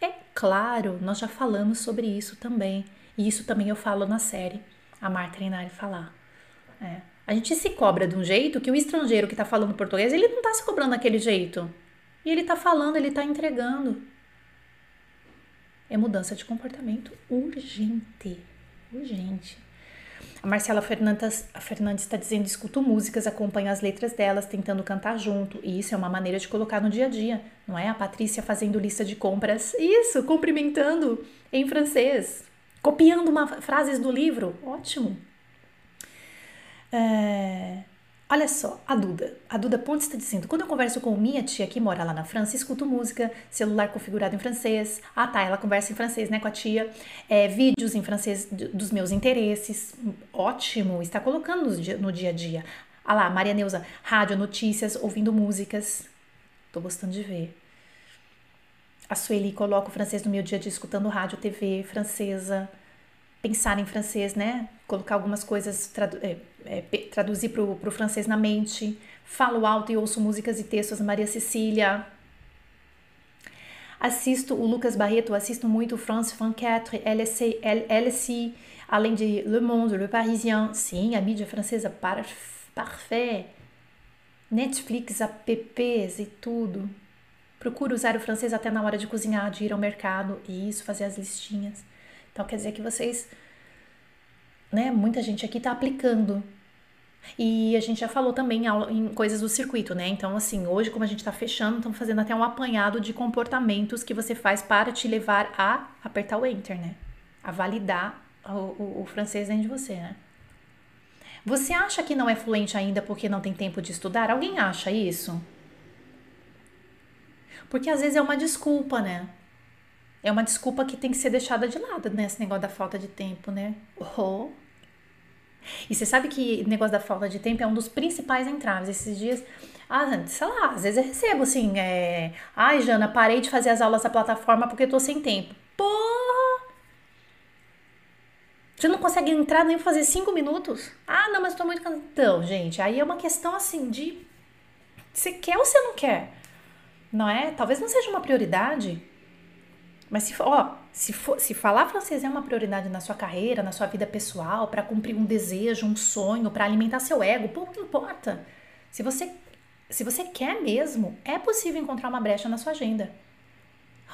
É claro, nós já falamos sobre isso também. E isso também eu falo na série, a Marta Treinar falar. É. A gente se cobra de um jeito que o estrangeiro que está falando português, ele não está se cobrando daquele jeito. E ele está falando, ele está entregando. É mudança de comportamento urgente. Urgente. A Marcela Fernandes está dizendo: escuto músicas, acompanho as letras delas, tentando cantar junto. E isso é uma maneira de colocar no dia a dia, não é? A Patrícia fazendo lista de compras. Isso, cumprimentando em francês. Copiando uma, frases do livro. Ótimo. É... Olha só, a Duda. A Duda Pontes está dizendo: quando eu converso com minha tia que mora lá na França, escuto música, celular configurado em francês. Ah, tá, ela conversa em francês, né, com a tia. É, vídeos em francês dos meus interesses. Ótimo, está colocando no dia a dia. Ah lá, Maria Neuza, rádio, notícias, ouvindo músicas. Tô gostando de ver. A Sueli coloca o francês no meu dia a dia escutando rádio, TV francesa, pensar em francês, né? Colocar algumas coisas, tradu é, é, traduzir para o francês na mente. Falo alto e ouço músicas e textos da Maria Cecília. Assisto o Lucas Barreto, assisto muito France 24, LSI, LSI, além de Le Monde, Le Parisien. Sim, a mídia francesa, par, parfait. Netflix, apps e tudo. Procuro usar o francês até na hora de cozinhar, de ir ao mercado e isso, fazer as listinhas. Então quer dizer que vocês, né, muita gente aqui está aplicando. E a gente já falou também em coisas do circuito, né? Então, assim, hoje, como a gente está fechando, estamos fazendo até um apanhado de comportamentos que você faz para te levar a apertar o enter, né? A validar o, o, o francês dentro de você, né? Você acha que não é fluente ainda porque não tem tempo de estudar? Alguém acha isso? Porque às vezes é uma desculpa, né? É uma desculpa que tem que ser deixada de lado, né? Esse negócio da falta de tempo, né? Oh. E você sabe que negócio da falta de tempo é um dos principais entraves. Esses dias, ah, sei lá, às vezes eu recebo assim, é... Ai, Jana, parei de fazer as aulas da plataforma porque eu tô sem tempo. Porra! Você não consegue entrar nem fazer cinco minutos? Ah, não, mas eu tô muito cansado. Então, gente, aí é uma questão assim de... Você quer ou você não quer? não é? Talvez não seja uma prioridade. Mas se, ó, se, for, se falar francês é uma prioridade na sua carreira, na sua vida pessoal, para cumprir um desejo, um sonho, para alimentar seu ego, pouco importa. Se você, se você quer mesmo, é possível encontrar uma brecha na sua agenda.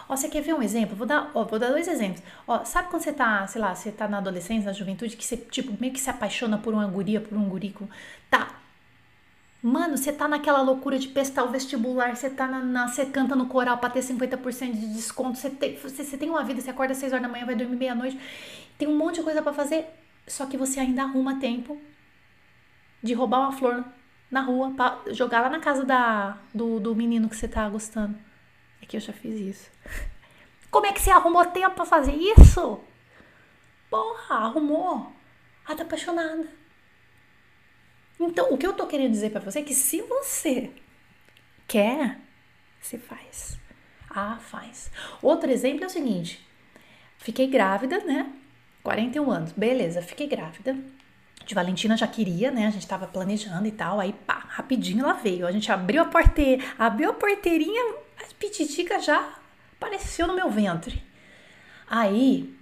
Ó, você quer ver um exemplo? Vou dar, ó, vou dar dois exemplos. Ó, sabe quando você tá, sei lá, você tá na adolescência, na juventude, que você, tipo, meio que se apaixona por uma guria, por um gurico? Tá, Mano, você tá naquela loucura de prestar o vestibular, você tá na, na você canta no coral para ter 50% de desconto, você tem, você, você tem uma vida, você acorda às 6 horas da manhã, vai dormir meia-noite, tem um monte de coisa para fazer, só que você ainda arruma tempo de roubar uma flor na rua para jogar lá na casa da, do, do menino que você tá gostando. É que eu já fiz isso. Como é que você arrumou tempo para fazer isso? Porra, arrumou. Ah, tá apaixonada. Então, o que eu tô querendo dizer para você é que se você quer, você faz. Ah, faz. Outro exemplo é o seguinte: fiquei grávida, né? 41 anos, beleza, fiquei grávida. De Valentina já queria, né? A gente tava planejando e tal. Aí, pá, rapidinho ela veio. A gente abriu a porteira, abriu a porteirinha, a pititica já apareceu no meu ventre. Aí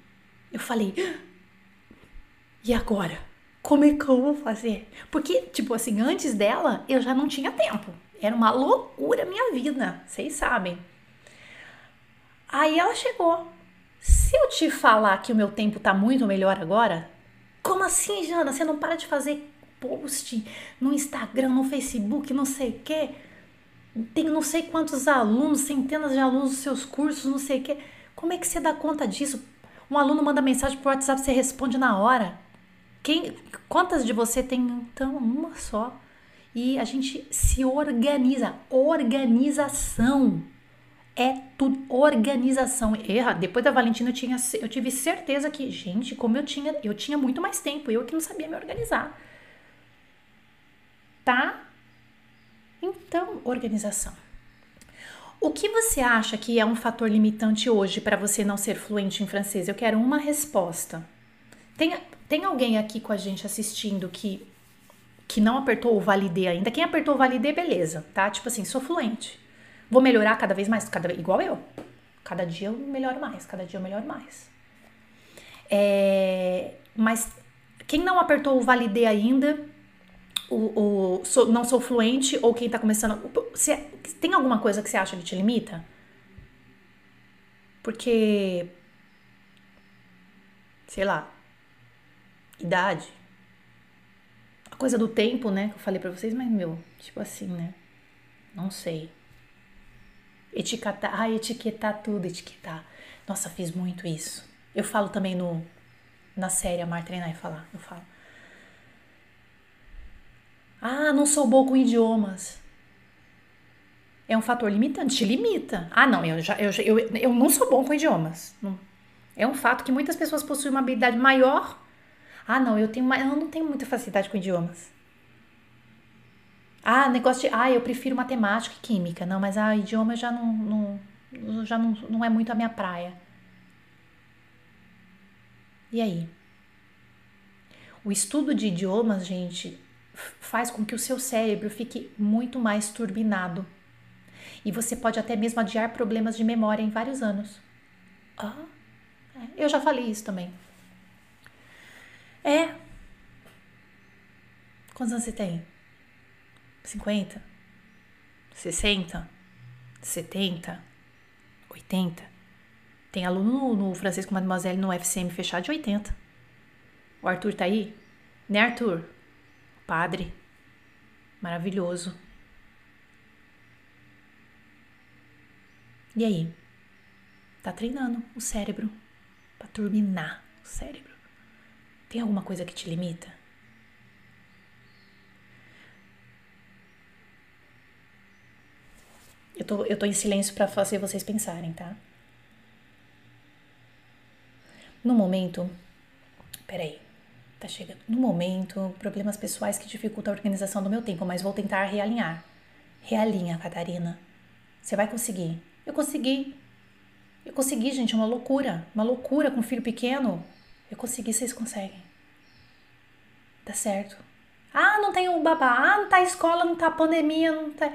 eu falei: ah, e agora? Como é que eu vou fazer? Porque, tipo assim, antes dela eu já não tinha tempo. Era uma loucura a minha vida, vocês sabem. Aí ela chegou. Se eu te falar que o meu tempo tá muito melhor agora, como assim, Jana? Você não para de fazer post no Instagram, no Facebook, não sei o quê? Tem não sei quantos alunos, centenas de alunos nos seus cursos, não sei o quê. Como é que você dá conta disso? Um aluno manda mensagem pro WhatsApp, você responde na hora. Quem, quantas de você tem então uma só? E a gente se organiza, organização. É tudo organização. Erra. Depois da Valentina eu tinha eu tive certeza que, gente, como eu tinha, eu tinha muito mais tempo, eu que não sabia me organizar. Tá? Então, organização. O que você acha que é um fator limitante hoje para você não ser fluente em francês? Eu quero uma resposta. Tem, tem alguém aqui com a gente assistindo que que não apertou o validê ainda? Quem apertou o validê, beleza, tá? Tipo assim, sou fluente. Vou melhorar cada vez mais, cada, igual eu. Cada dia eu melhoro mais, cada dia eu melhoro mais. É, mas quem não apertou o validê ainda, o, o sou, não sou fluente, ou quem tá começando. Você, tem alguma coisa que você acha que te limita? Porque. Sei lá, idade. A coisa do tempo, né? Que eu falei pra vocês, mas meu, tipo assim, né? Não sei. Etiquetar, ah, etiquetar tudo, etiquetar. Nossa, fiz muito isso. Eu falo também no na série Amar, Treinar e Falar. Eu falo. Ah, não sou boa com idiomas. É um fator limitante, te limita. Ah, não, eu, já, eu, eu, eu não sou bom com idiomas. É um fato que muitas pessoas possuem uma habilidade maior ah, não, eu tenho, eu não tenho muita facilidade com idiomas. Ah, negócio de, ah, eu prefiro matemática e química. Não, mas ah, idioma já não, não, já não, não é muito a minha praia. E aí? O estudo de idiomas, gente, faz com que o seu cérebro fique muito mais turbinado. E você pode até mesmo adiar problemas de memória em vários anos. Ah, eu já falei isso também. É. Quantos anos você tem? 50? 60? 70? 80? Tem aluno no, com Mademoiselle no FCM fechado de 80. O Arthur tá aí? Né, Arthur? Padre. Maravilhoso. E aí? Tá treinando o cérebro para turbinar o cérebro. Tem alguma coisa que te limita? Eu tô, eu tô em silêncio para fazer vocês pensarem, tá? No momento. Peraí. Tá chegando. No momento, problemas pessoais que dificultam a organização do meu tempo, mas vou tentar realinhar. Realinha, Catarina. Você vai conseguir. Eu consegui. Eu consegui, gente, uma loucura. Uma loucura com um filho pequeno. Eu consegui, vocês conseguem. Dá certo. Ah, não tem um babá. Ah, não tá escola, não tá pandemia, não tá.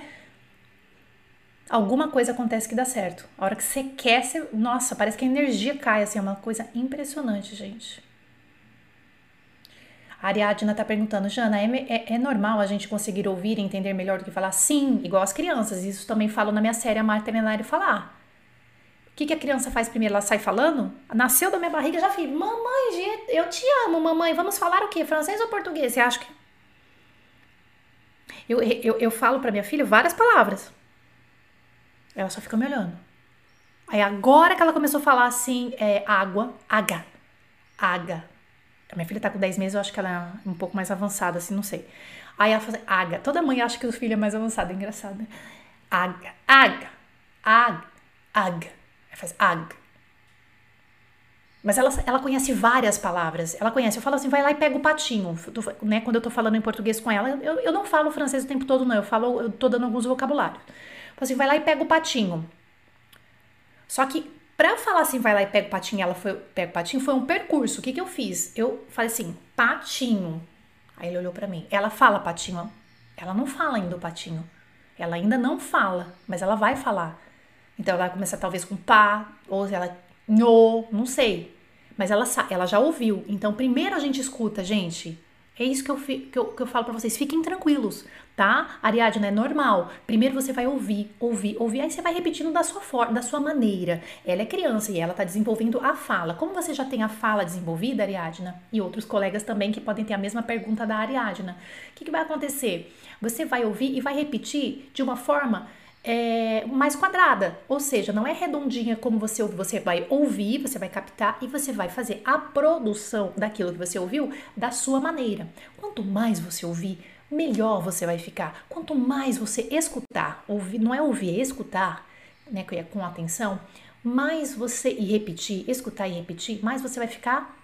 Alguma coisa acontece que dá certo. A hora que você quer, você... nossa, parece que a energia cai, assim, é uma coisa impressionante, gente. A Ariadna tá perguntando, Jana, é, é, é, normal a gente conseguir ouvir e entender melhor do que falar? Sim, igual as crianças. Isso também falo na minha série A Maternário Falar. O que, que a criança faz primeiro? Ela sai falando? Nasceu da minha barriga, já fiz. Mamãe, eu te amo, mamãe. Vamos falar o quê? Francês ou português? Você acha que. Eu, eu, eu falo para minha filha várias palavras. Ela só fica me olhando. Aí agora que ela começou a falar assim, é água, água, água. A minha filha tá com 10 meses, eu acho que ela é um pouco mais avançada, assim, não sei. Aí ela faz água. Toda mãe acha que o filho é mais avançado, é engraçado, né? Água, água, água. Faz ag. Mas ela, ela conhece várias palavras. Ela conhece. Eu falo assim, vai lá e pega o patinho. Né? Quando eu tô falando em português com ela, eu, eu não falo francês o tempo todo, não. Eu falo, eu tô dando alguns vocabulários. Eu falo assim, vai lá e pega o patinho. Só que pra falar assim, vai lá e pega o patinho, ela foi, pega o patinho, foi um percurso. O que que eu fiz? Eu falei assim, patinho. Aí ele olhou para mim. Ela fala patinho. Ela não fala ainda o patinho. Ela ainda não fala, mas ela vai falar. Então ela vai começar talvez com pá, ou ela no, não sei. Mas ela, ela já ouviu. Então primeiro a gente escuta, gente. É isso que eu, que eu, que eu falo para vocês. Fiquem tranquilos, tá? Ariadna, é normal. Primeiro você vai ouvir, ouvir, ouvir. Aí você vai repetindo da sua forma, da sua maneira. Ela é criança e ela tá desenvolvendo a fala. Como você já tem a fala desenvolvida, Ariadna, e outros colegas também que podem ter a mesma pergunta da Ariadna, o que, que vai acontecer? Você vai ouvir e vai repetir de uma forma é, mais quadrada, ou seja, não é redondinha como você ouve, você vai ouvir, você vai captar e você vai fazer a produção daquilo que você ouviu da sua maneira. Quanto mais você ouvir, melhor você vai ficar. Quanto mais você escutar, ouvir, não é ouvir, é escutar, né, é com atenção, mais você e repetir, escutar e repetir, mais você vai ficar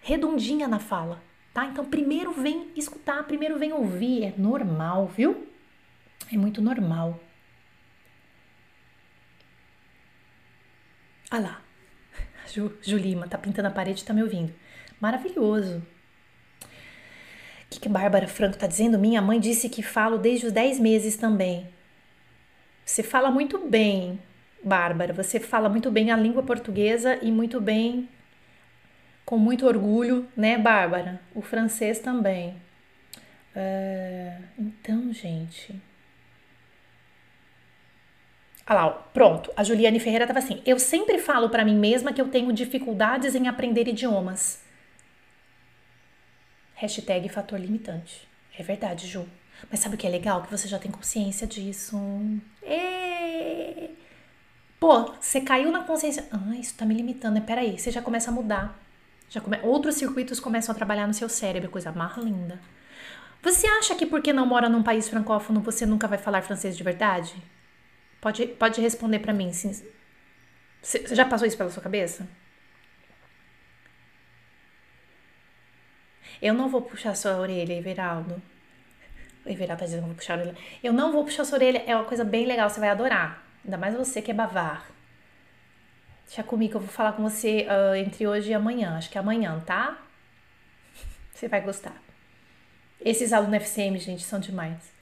redondinha na fala, tá? Então primeiro vem escutar, primeiro vem ouvir, é normal, viu? É muito normal. Ah lá, Ju, Julima tá pintando a parede e tá me ouvindo. Maravilhoso. O que, que Bárbara Franco tá dizendo? Minha mãe disse que falo desde os 10 meses também. Você fala muito bem, Bárbara. Você fala muito bem a língua portuguesa e muito bem, com muito orgulho, né, Bárbara? O francês também. Uh, então, gente. Olha lá, pronto. A Juliane Ferreira estava assim: Eu sempre falo para mim mesma que eu tenho dificuldades em aprender idiomas. Hashtag fator limitante. É verdade, Ju. Mas sabe o que é legal? Que você já tem consciência disso. E... Pô, você caiu na consciência. Ah, isso tá me limitando. Peraí, você já começa a mudar. Já come... Outros circuitos começam a trabalhar no seu cérebro, coisa mais linda. Você acha que porque não mora num país francófono você nunca vai falar francês de verdade? Pode, pode responder para mim. Você já passou isso pela sua cabeça? Eu não vou puxar sua orelha, Everaldo. O Everaldo tá dizendo que vou puxar a orelha. Eu não vou puxar sua orelha, é uma coisa bem legal, você vai adorar. Ainda mais você que é bavar. Deixa comigo, eu vou falar com você uh, entre hoje e amanhã. Acho que é amanhã, tá? Você vai gostar. Esses alunos FCM, gente, são demais.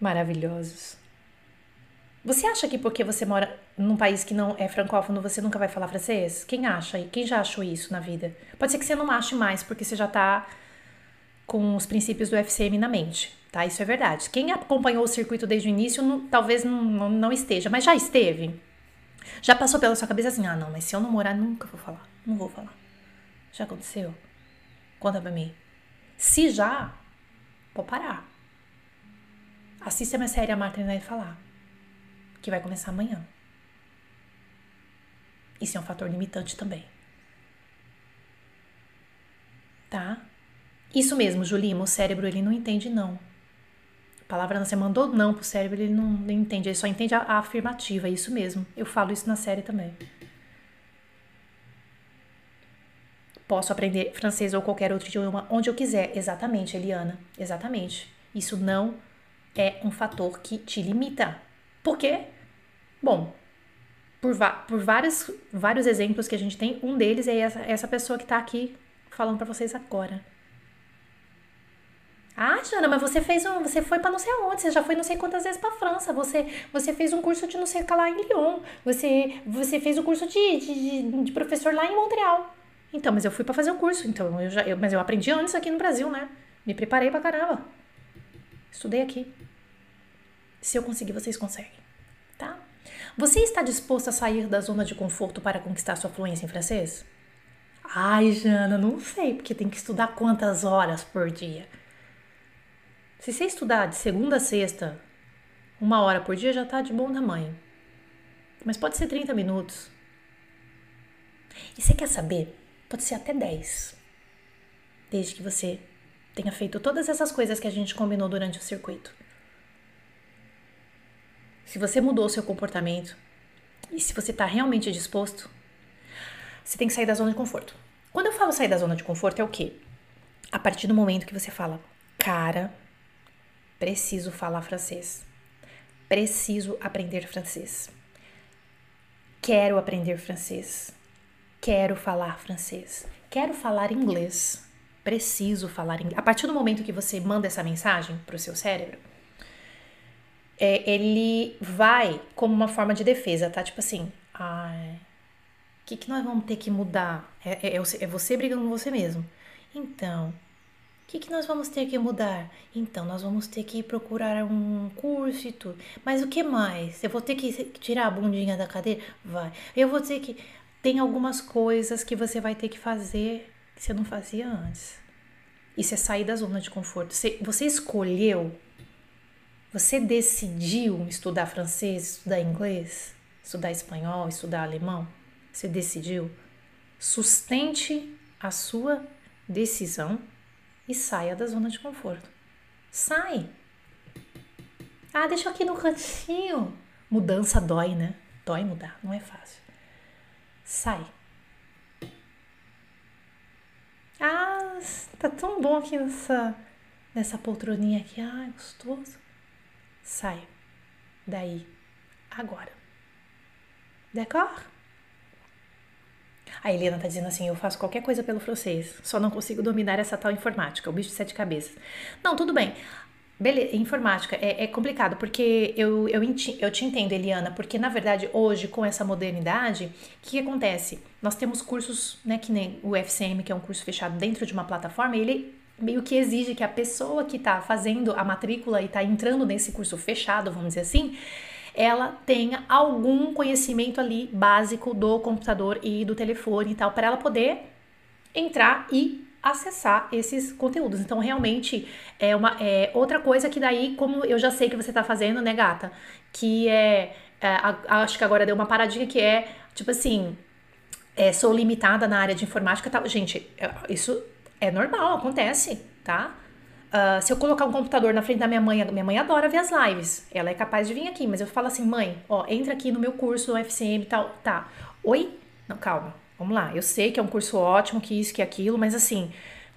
Maravilhosos. Você acha que porque você mora num país que não é francófono, você nunca vai falar francês? Quem acha? Quem já achou isso na vida? Pode ser que você não ache mais, porque você já tá com os princípios do FCM na mente, tá? Isso é verdade. Quem acompanhou o circuito desde o início, não, talvez não, não, esteja, mas já esteve. Já passou pela sua cabeça assim: ah, não, mas se eu não morar, nunca vou falar. Não vou falar. Já aconteceu? Conta pra mim. Se já, pode parar. Assista minha série A Maternidade Falar, que vai começar amanhã. Isso é um fator limitante também. Tá? Isso mesmo, Julima, o cérebro ele não entende não. A palavra você mandou não pro cérebro, ele não, não entende, ele só entende a, a afirmativa, é isso mesmo. Eu falo isso na série também. Posso aprender francês ou qualquer outro idioma onde eu quiser. Exatamente, Eliana. Exatamente. Isso não é um fator que te limita. Por quê? Bom, por, por vários, vários exemplos que a gente tem, um deles é essa, essa pessoa que está aqui falando para vocês agora. Ah, Jana, mas você fez um, você foi para não sei aonde, você já foi não sei quantas vezes para França, você, você fez um curso de não sei o que lá em Lyon, você, você fez o um curso de, de, de, professor lá em Montreal. Então, mas eu fui para fazer o um curso, então eu já, eu, mas eu aprendi antes aqui no Brasil, né? Me preparei pra caramba. Estudei aqui. Se eu conseguir, vocês conseguem, tá? Você está disposto a sair da zona de conforto para conquistar sua fluência em francês? Ai, Jana, não sei, porque tem que estudar quantas horas por dia. Se você estudar de segunda a sexta, uma hora por dia já está de bom tamanho. Mas pode ser 30 minutos. E você quer saber? Pode ser até 10. Desde que você tenha feito todas essas coisas que a gente combinou durante o circuito. Se você mudou o seu comportamento e se você está realmente disposto, você tem que sair da zona de conforto. Quando eu falo sair da zona de conforto, é o quê? A partir do momento que você fala, cara, preciso falar francês, preciso aprender francês, quero aprender francês, quero falar francês, quero falar inglês, preciso falar inglês. A partir do momento que você manda essa mensagem para o seu cérebro, é, ele vai como uma forma de defesa, tá? Tipo assim, ai, o que, que nós vamos ter que mudar? É, é, é você brigando com você mesmo. Então, o que, que nós vamos ter que mudar? Então, nós vamos ter que procurar um curso e tudo. Mas o que mais? Eu vou ter que tirar a bundinha da cadeira? Vai. Eu vou ter que. Tem algumas coisas que você vai ter que fazer você não fazia antes. Isso é sair da zona de conforto. Você, você escolheu você decidiu estudar francês, estudar inglês, estudar espanhol, estudar alemão? Você decidiu? Sustente a sua decisão e saia da zona de conforto. Sai! Ah, deixa aqui no cantinho. Mudança dói, né? Dói mudar, não é fácil. Sai. Ah, tá tão bom aqui nessa, nessa poltroninha aqui. Ah, gostoso. Sai daí agora. D'accord? A Helena tá dizendo assim: eu faço qualquer coisa pelo francês, só não consigo dominar essa tal informática, o bicho de sete cabeças. Não, tudo bem. Beleza, informática é, é complicado, porque eu, eu, eu te entendo, Eliana, porque na verdade hoje, com essa modernidade, o que, acontece? Nós temos cursos, né, que nem o FCM, que é um curso fechado dentro de uma plataforma, ele meio que exige que a pessoa que está fazendo a matrícula e está entrando nesse curso fechado, vamos dizer assim, ela tenha algum conhecimento ali básico do computador e do telefone e tal, para ela poder entrar e acessar esses conteúdos. Então, realmente é uma é outra coisa que daí, como eu já sei que você está fazendo, né, gata? Que é, é a, acho que agora deu uma paradinha que é tipo assim, é, sou limitada na área de informática, tal. Gente, é, isso é normal, acontece, tá? Uh, se eu colocar um computador na frente da minha mãe, minha mãe adora ver as lives, ela é capaz de vir aqui, mas eu falo assim, mãe, ó, entra aqui no meu curso do FCM e tal, tá. Oi? Não, calma, vamos lá. Eu sei que é um curso ótimo, que isso, que aquilo, mas assim,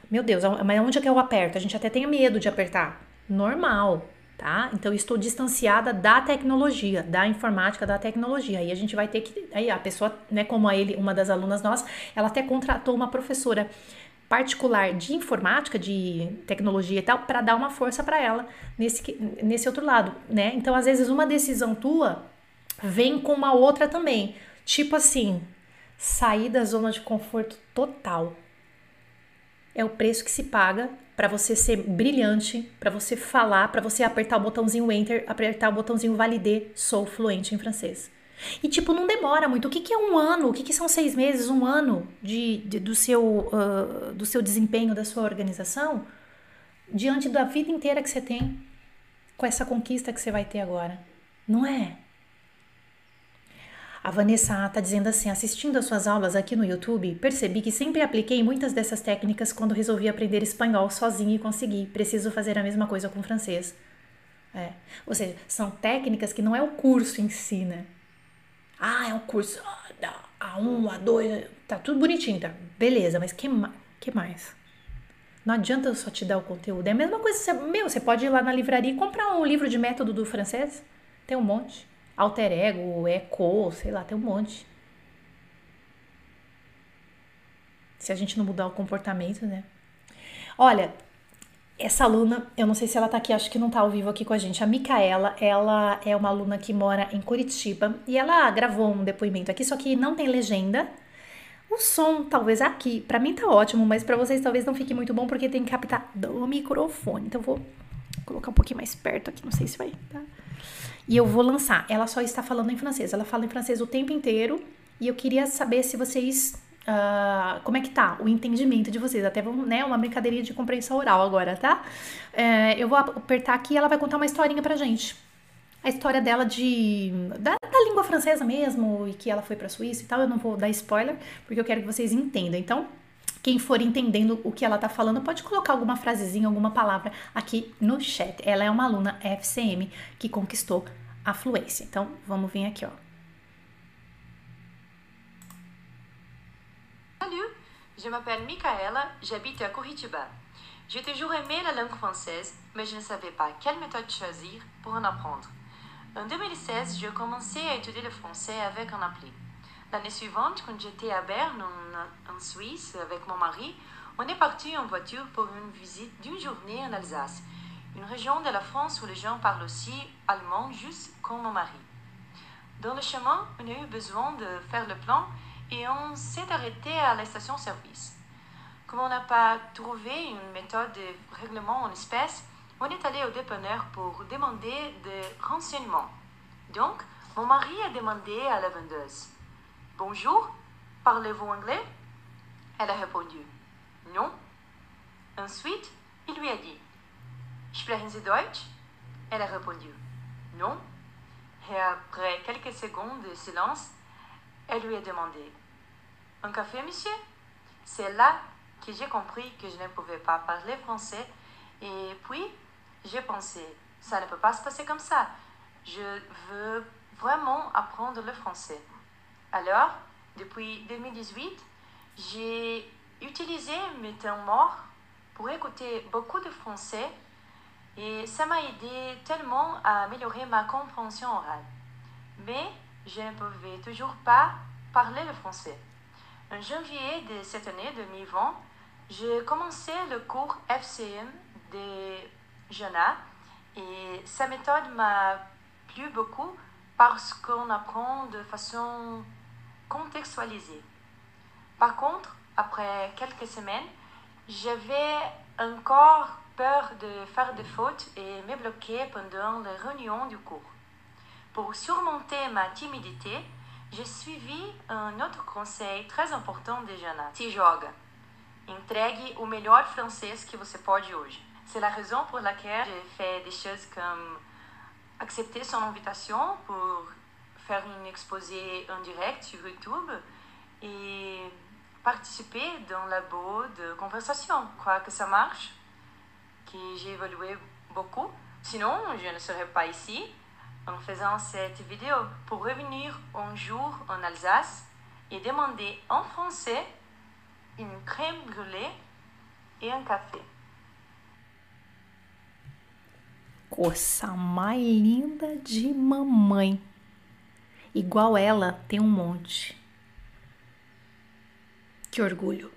meu Deus, mas onde é que eu aperto? A gente até tem medo de apertar. normal, tá? Então estou distanciada da tecnologia, da informática, da tecnologia. Aí a gente vai ter que, aí a pessoa, né, como a ele, uma das alunas nossas, ela até contratou uma professora particular de informática, de tecnologia e tal, para dar uma força para ela nesse, nesse outro lado, né? Então, às vezes, uma decisão tua vem com uma outra também. Tipo assim, sair da zona de conforto total. É o preço que se paga para você ser brilhante, para você falar, para você apertar o botãozinho enter, apertar o botãozinho valider, sou fluente em francês. E, tipo, não demora muito. O que, que é um ano? O que, que são seis meses, um ano de, de do, seu, uh, do seu desempenho, da sua organização, diante da vida inteira que você tem, com essa conquista que você vai ter agora? Não é? A Vanessa está dizendo assim: assistindo às suas aulas aqui no YouTube, percebi que sempre apliquei muitas dessas técnicas quando resolvi aprender espanhol sozinho e consegui. Preciso fazer a mesma coisa com francês. É. Ou seja, são técnicas que não é o curso em si, né? Ah, é um curso A1, A2, tá tudo bonitinho, tá? Beleza, mas que, que mais? Não adianta eu só te dar o conteúdo. É a mesma coisa, meu, você pode ir lá na livraria e comprar um livro de método do francês. Tem um monte. Alter Ego, Eco, sei lá, tem um monte. Se a gente não mudar o comportamento, né? Olha, essa aluna, eu não sei se ela tá aqui, acho que não tá ao vivo aqui com a gente. A Micaela, ela é uma aluna que mora em Curitiba e ela gravou um depoimento aqui, só que não tem legenda. O som, talvez aqui, para mim tá ótimo, mas para vocês talvez não fique muito bom porque tem que captar do microfone. Então vou colocar um pouquinho mais perto aqui, não sei se vai, tá? E eu vou lançar. Ela só está falando em francês. Ela fala em francês o tempo inteiro e eu queria saber se vocês Uh, como é que tá o entendimento de vocês. Até vamos, né, uma brincadeirinha de compreensão oral agora, tá? Uh, eu vou apertar aqui e ela vai contar uma historinha pra gente. A história dela de da, da língua francesa mesmo e que ela foi pra Suíça e tal. Eu não vou dar spoiler porque eu quero que vocês entendam. Então, quem for entendendo o que ela tá falando, pode colocar alguma frasezinha, alguma palavra aqui no chat. Ela é uma aluna FCM que conquistou a fluência. Então, vamos vir aqui, ó. Je m'appelle Michaela, j'habite à Curitiba. J'ai toujours aimé la langue française, mais je ne savais pas quelle méthode choisir pour en apprendre. En 2016, j'ai commencé à étudier le français avec un appli. L'année suivante, quand j'étais à Berne, en, Suisse, avec mon mari, on est parti en voiture pour une visite d'une journée en Alsace, une région de la France où les gens parlent aussi allemand, juste comme mon mari. Dans le chemin, on a eu besoin de faire le plan et on s'est arrêté à la station-service. Comme on n'a pas trouvé une méthode de règlement en espèces, on est allé au dépanneur pour demander des renseignements. Donc, mon mari a demandé à la vendeuse Bonjour, parlez-vous anglais? Elle a répondu Non. Ensuite, il lui a dit Sprechen Sie Deutsch? Elle a répondu Non. Et après quelques secondes de silence, elle lui a demandé Un café, monsieur? C'est là que j'ai compris que je ne pouvais pas parler français. Et puis, j'ai pensé, ça ne peut pas se passer comme ça. Je veux vraiment apprendre le français. Alors, depuis 2018, j'ai utilisé mes temps morts pour écouter beaucoup de français et ça m'a aidé tellement à améliorer ma compréhension orale. Mais je ne pouvais toujours pas parler le français. En janvier de cette année 2020, j'ai commencé le cours FCM de Jana et sa méthode m'a plu beaucoup parce qu'on apprend de façon contextualisée. Par contre, après quelques semaines, j'avais encore peur de faire des fautes et me bloquer pendant les réunions du cours. Pour surmonter ma timidité, j'ai suivi um outro conselho très important de Jana. Se joga. Entregue o melhor francês que você pode hoje. C'est la raison pour laquelle j'ai fait des choses comme accepter son invitation pour faire une exposé en direct sur YouTube et participer dans le labo de conversation. Crois que ça marche, que j'ai évolué beaucoup. Sinon, je ne serais pas ici en faisant cette vidéo pour revenir un jour en Alsace et demander en français une crème brûlée et un café. coça mais linda de mamãe. Igual ela, tem um monte. Que orgulho.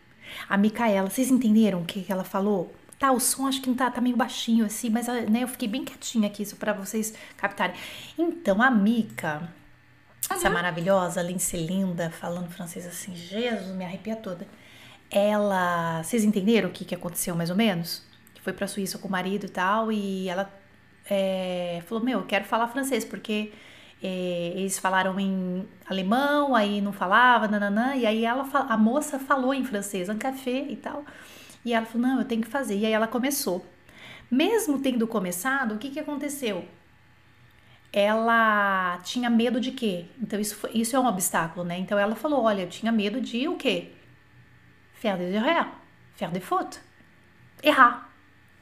A Micaela, vocês entenderam o que, ela falou? Tá, o som acho que não tá, tá meio baixinho assim, mas né, eu fiquei bem quietinha aqui, isso pra vocês captarem. Então, a Mica, essa maravilhosa, ser linda, falando francês assim, Jesus, me arrepia toda. Ela, vocês entenderam o que, que aconteceu mais ou menos? Que foi pra Suíça com o marido e tal, e ela é, falou: Meu, eu quero falar francês, porque é, eles falaram em alemão, aí não falava, nananã, e aí ela, a moça falou em francês, um café e tal. E ela falou: Não, eu tenho que fazer. E aí ela começou. Mesmo tendo começado, o que, que aconteceu? Ela tinha medo de quê? Então, isso, foi, isso é um obstáculo, né? Então, ela falou: Olha, eu tinha medo de o quê? Faire des erreurs, faire des fautes, errar,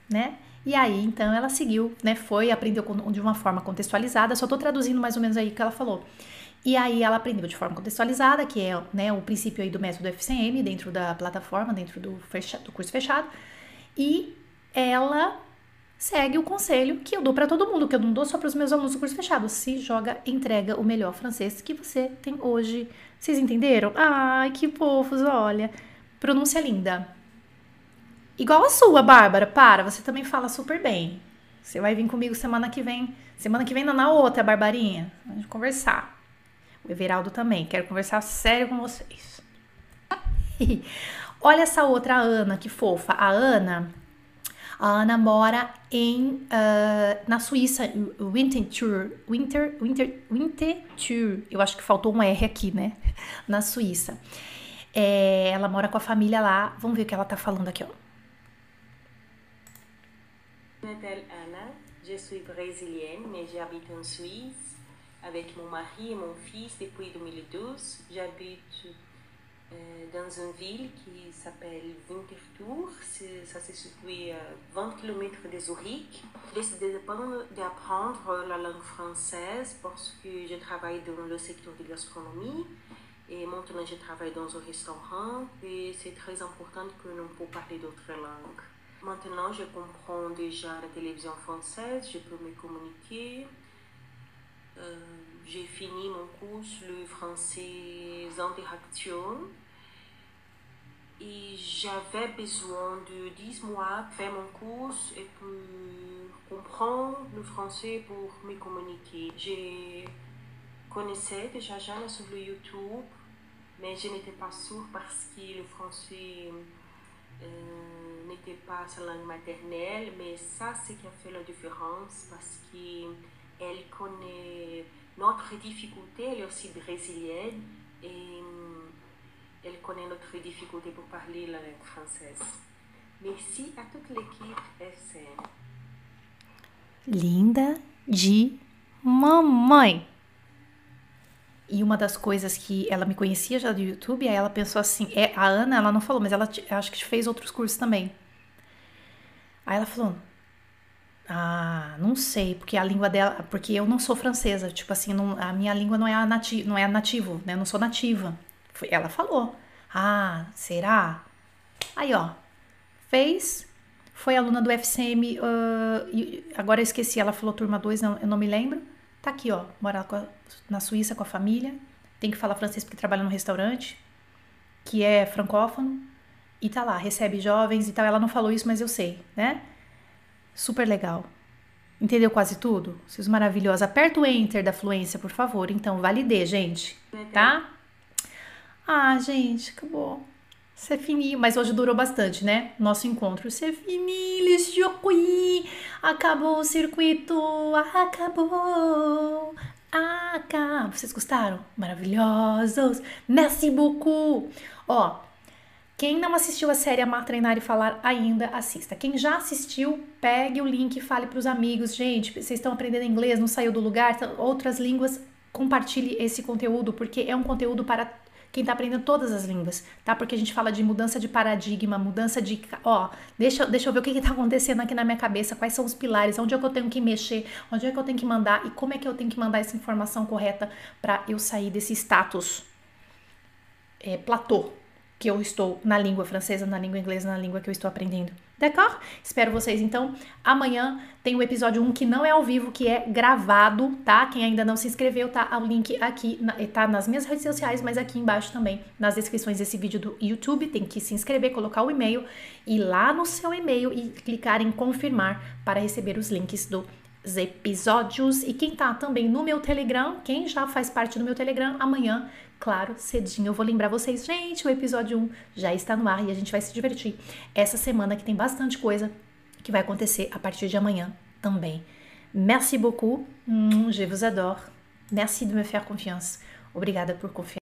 né? E aí, então, ela seguiu, né? Foi, aprendeu de uma forma contextualizada. Só tô traduzindo mais ou menos aí o que ela falou. E aí ela aprendeu de forma contextualizada, que é né, o princípio aí do método FCM dentro da plataforma, dentro do, fecha, do curso fechado. E ela segue o conselho que eu dou para todo mundo, que eu não dou só para os meus alunos do curso fechado. Se joga, entrega o melhor francês que você tem hoje. Vocês entenderam? Ai, que fofos, olha. Pronúncia linda. Igual a sua, Bárbara. Para, você também fala super bem. Você vai vir comigo semana que vem. Semana que vem, não, na outra, Barbarinha. Vamos conversar. O Everaldo também. Quero conversar sério com vocês. Olha essa outra Ana, que fofa. A Ana, a Ana mora em uh, na Suíça, Winterthur, Winter, Winter, Winterthur. Eu acho que faltou um R aqui, né? Na Suíça. É, ela mora com a família lá. Vamos ver o que ela tá falando aqui, ó. Je m'appelle Anna, je suis brésilienne, mais j'habite en Suisse avec mon mari et mon fils depuis 2012. J'habite euh, dans une ville qui s'appelle Winterthur, ça se situe à 20 km de Zurich. J'ai décidé d'apprendre la langue française parce que je travaille dans le secteur de gastronomie et maintenant je travaille dans un restaurant et c'est très important que l'on puisse parler d'autres langues. Maintenant, je comprends déjà la télévision française, je peux me communiquer. Euh, j'ai fini mon cours le français interaction et j'avais besoin de 10 mois pour faire mon cours et pour comprendre le français pour me communiquer. Je connaissais déjà Jeanne sur le YouTube, mais je n'étais pas sûre parce que le français euh, n'était pas sa langue maternelle, mais ça, c'est qui a fait la différence parce qu'elle connaît notre difficulté, elle est aussi brésilienne et elle connaît notre difficulté pour parler la langue française. Merci à toute l'équipe FCM. Linda de mamãe. E uma das coisas que ela me conhecia já do YouTube, aí ela pensou assim, é, a Ana, ela não falou, mas ela acho que fez outros cursos também. Aí ela falou: "Ah, não sei, porque a língua dela, porque eu não sou francesa, tipo assim, não, a minha língua não é a nati, não é nativo, né? Eu não sou nativa". Ela falou: "Ah, será?". Aí, ó, fez, foi aluna do FCM, uh, agora eu esqueci, ela falou turma 2, eu não me lembro. Tá aqui, ó, mora a, na Suíça com a família, tem que falar francês porque trabalha num restaurante, que é francófono, e tá lá, recebe jovens e tal. Ela não falou isso, mas eu sei, né? Super legal. Entendeu quase tudo? Vocês maravilhosos. Aperta o enter da fluência, por favor. Então, validei, gente. Tá? Ah, gente, acabou. C'est fini, mas hoje durou bastante, né? Nosso encontro. C'est fini, le. Acabou o circuito. Acabou. Acabou. Vocês gostaram? Maravilhosos. Merci beaucoup. Ó, quem não assistiu a série Amar, Treinar e Falar ainda, assista. Quem já assistiu, pegue o link e fale para os amigos. Gente, vocês estão aprendendo inglês, não saiu do lugar, outras línguas, compartilhe esse conteúdo, porque é um conteúdo para quem está aprendendo todas as línguas, tá? Porque a gente fala de mudança de paradigma, mudança de. Ó, deixa, deixa eu ver o que está acontecendo aqui na minha cabeça, quais são os pilares, onde é que eu tenho que mexer, onde é que eu tenho que mandar e como é que eu tenho que mandar essa informação correta para eu sair desse status é, platô, que eu estou na língua francesa, na língua inglesa, na língua que eu estou aprendendo. D'accord? Espero vocês então. Amanhã tem o episódio 1 que não é ao vivo, que é gravado, tá? Quem ainda não se inscreveu, tá? O link aqui, tá nas minhas redes sociais, mas aqui embaixo também, nas descrições desse vídeo do YouTube. Tem que se inscrever, colocar o e-mail, ir lá no seu e-mail e clicar em confirmar para receber os links do episódios. E quem tá também no meu Telegram, quem já faz parte do meu Telegram, amanhã claro, cedinho eu vou lembrar vocês, gente, o episódio 1 já está no ar e a gente vai se divertir essa semana que tem bastante coisa que vai acontecer a partir de amanhã também. Merci beaucoup, je vous adore. Merci de me faire confiance. Obrigada por confiar.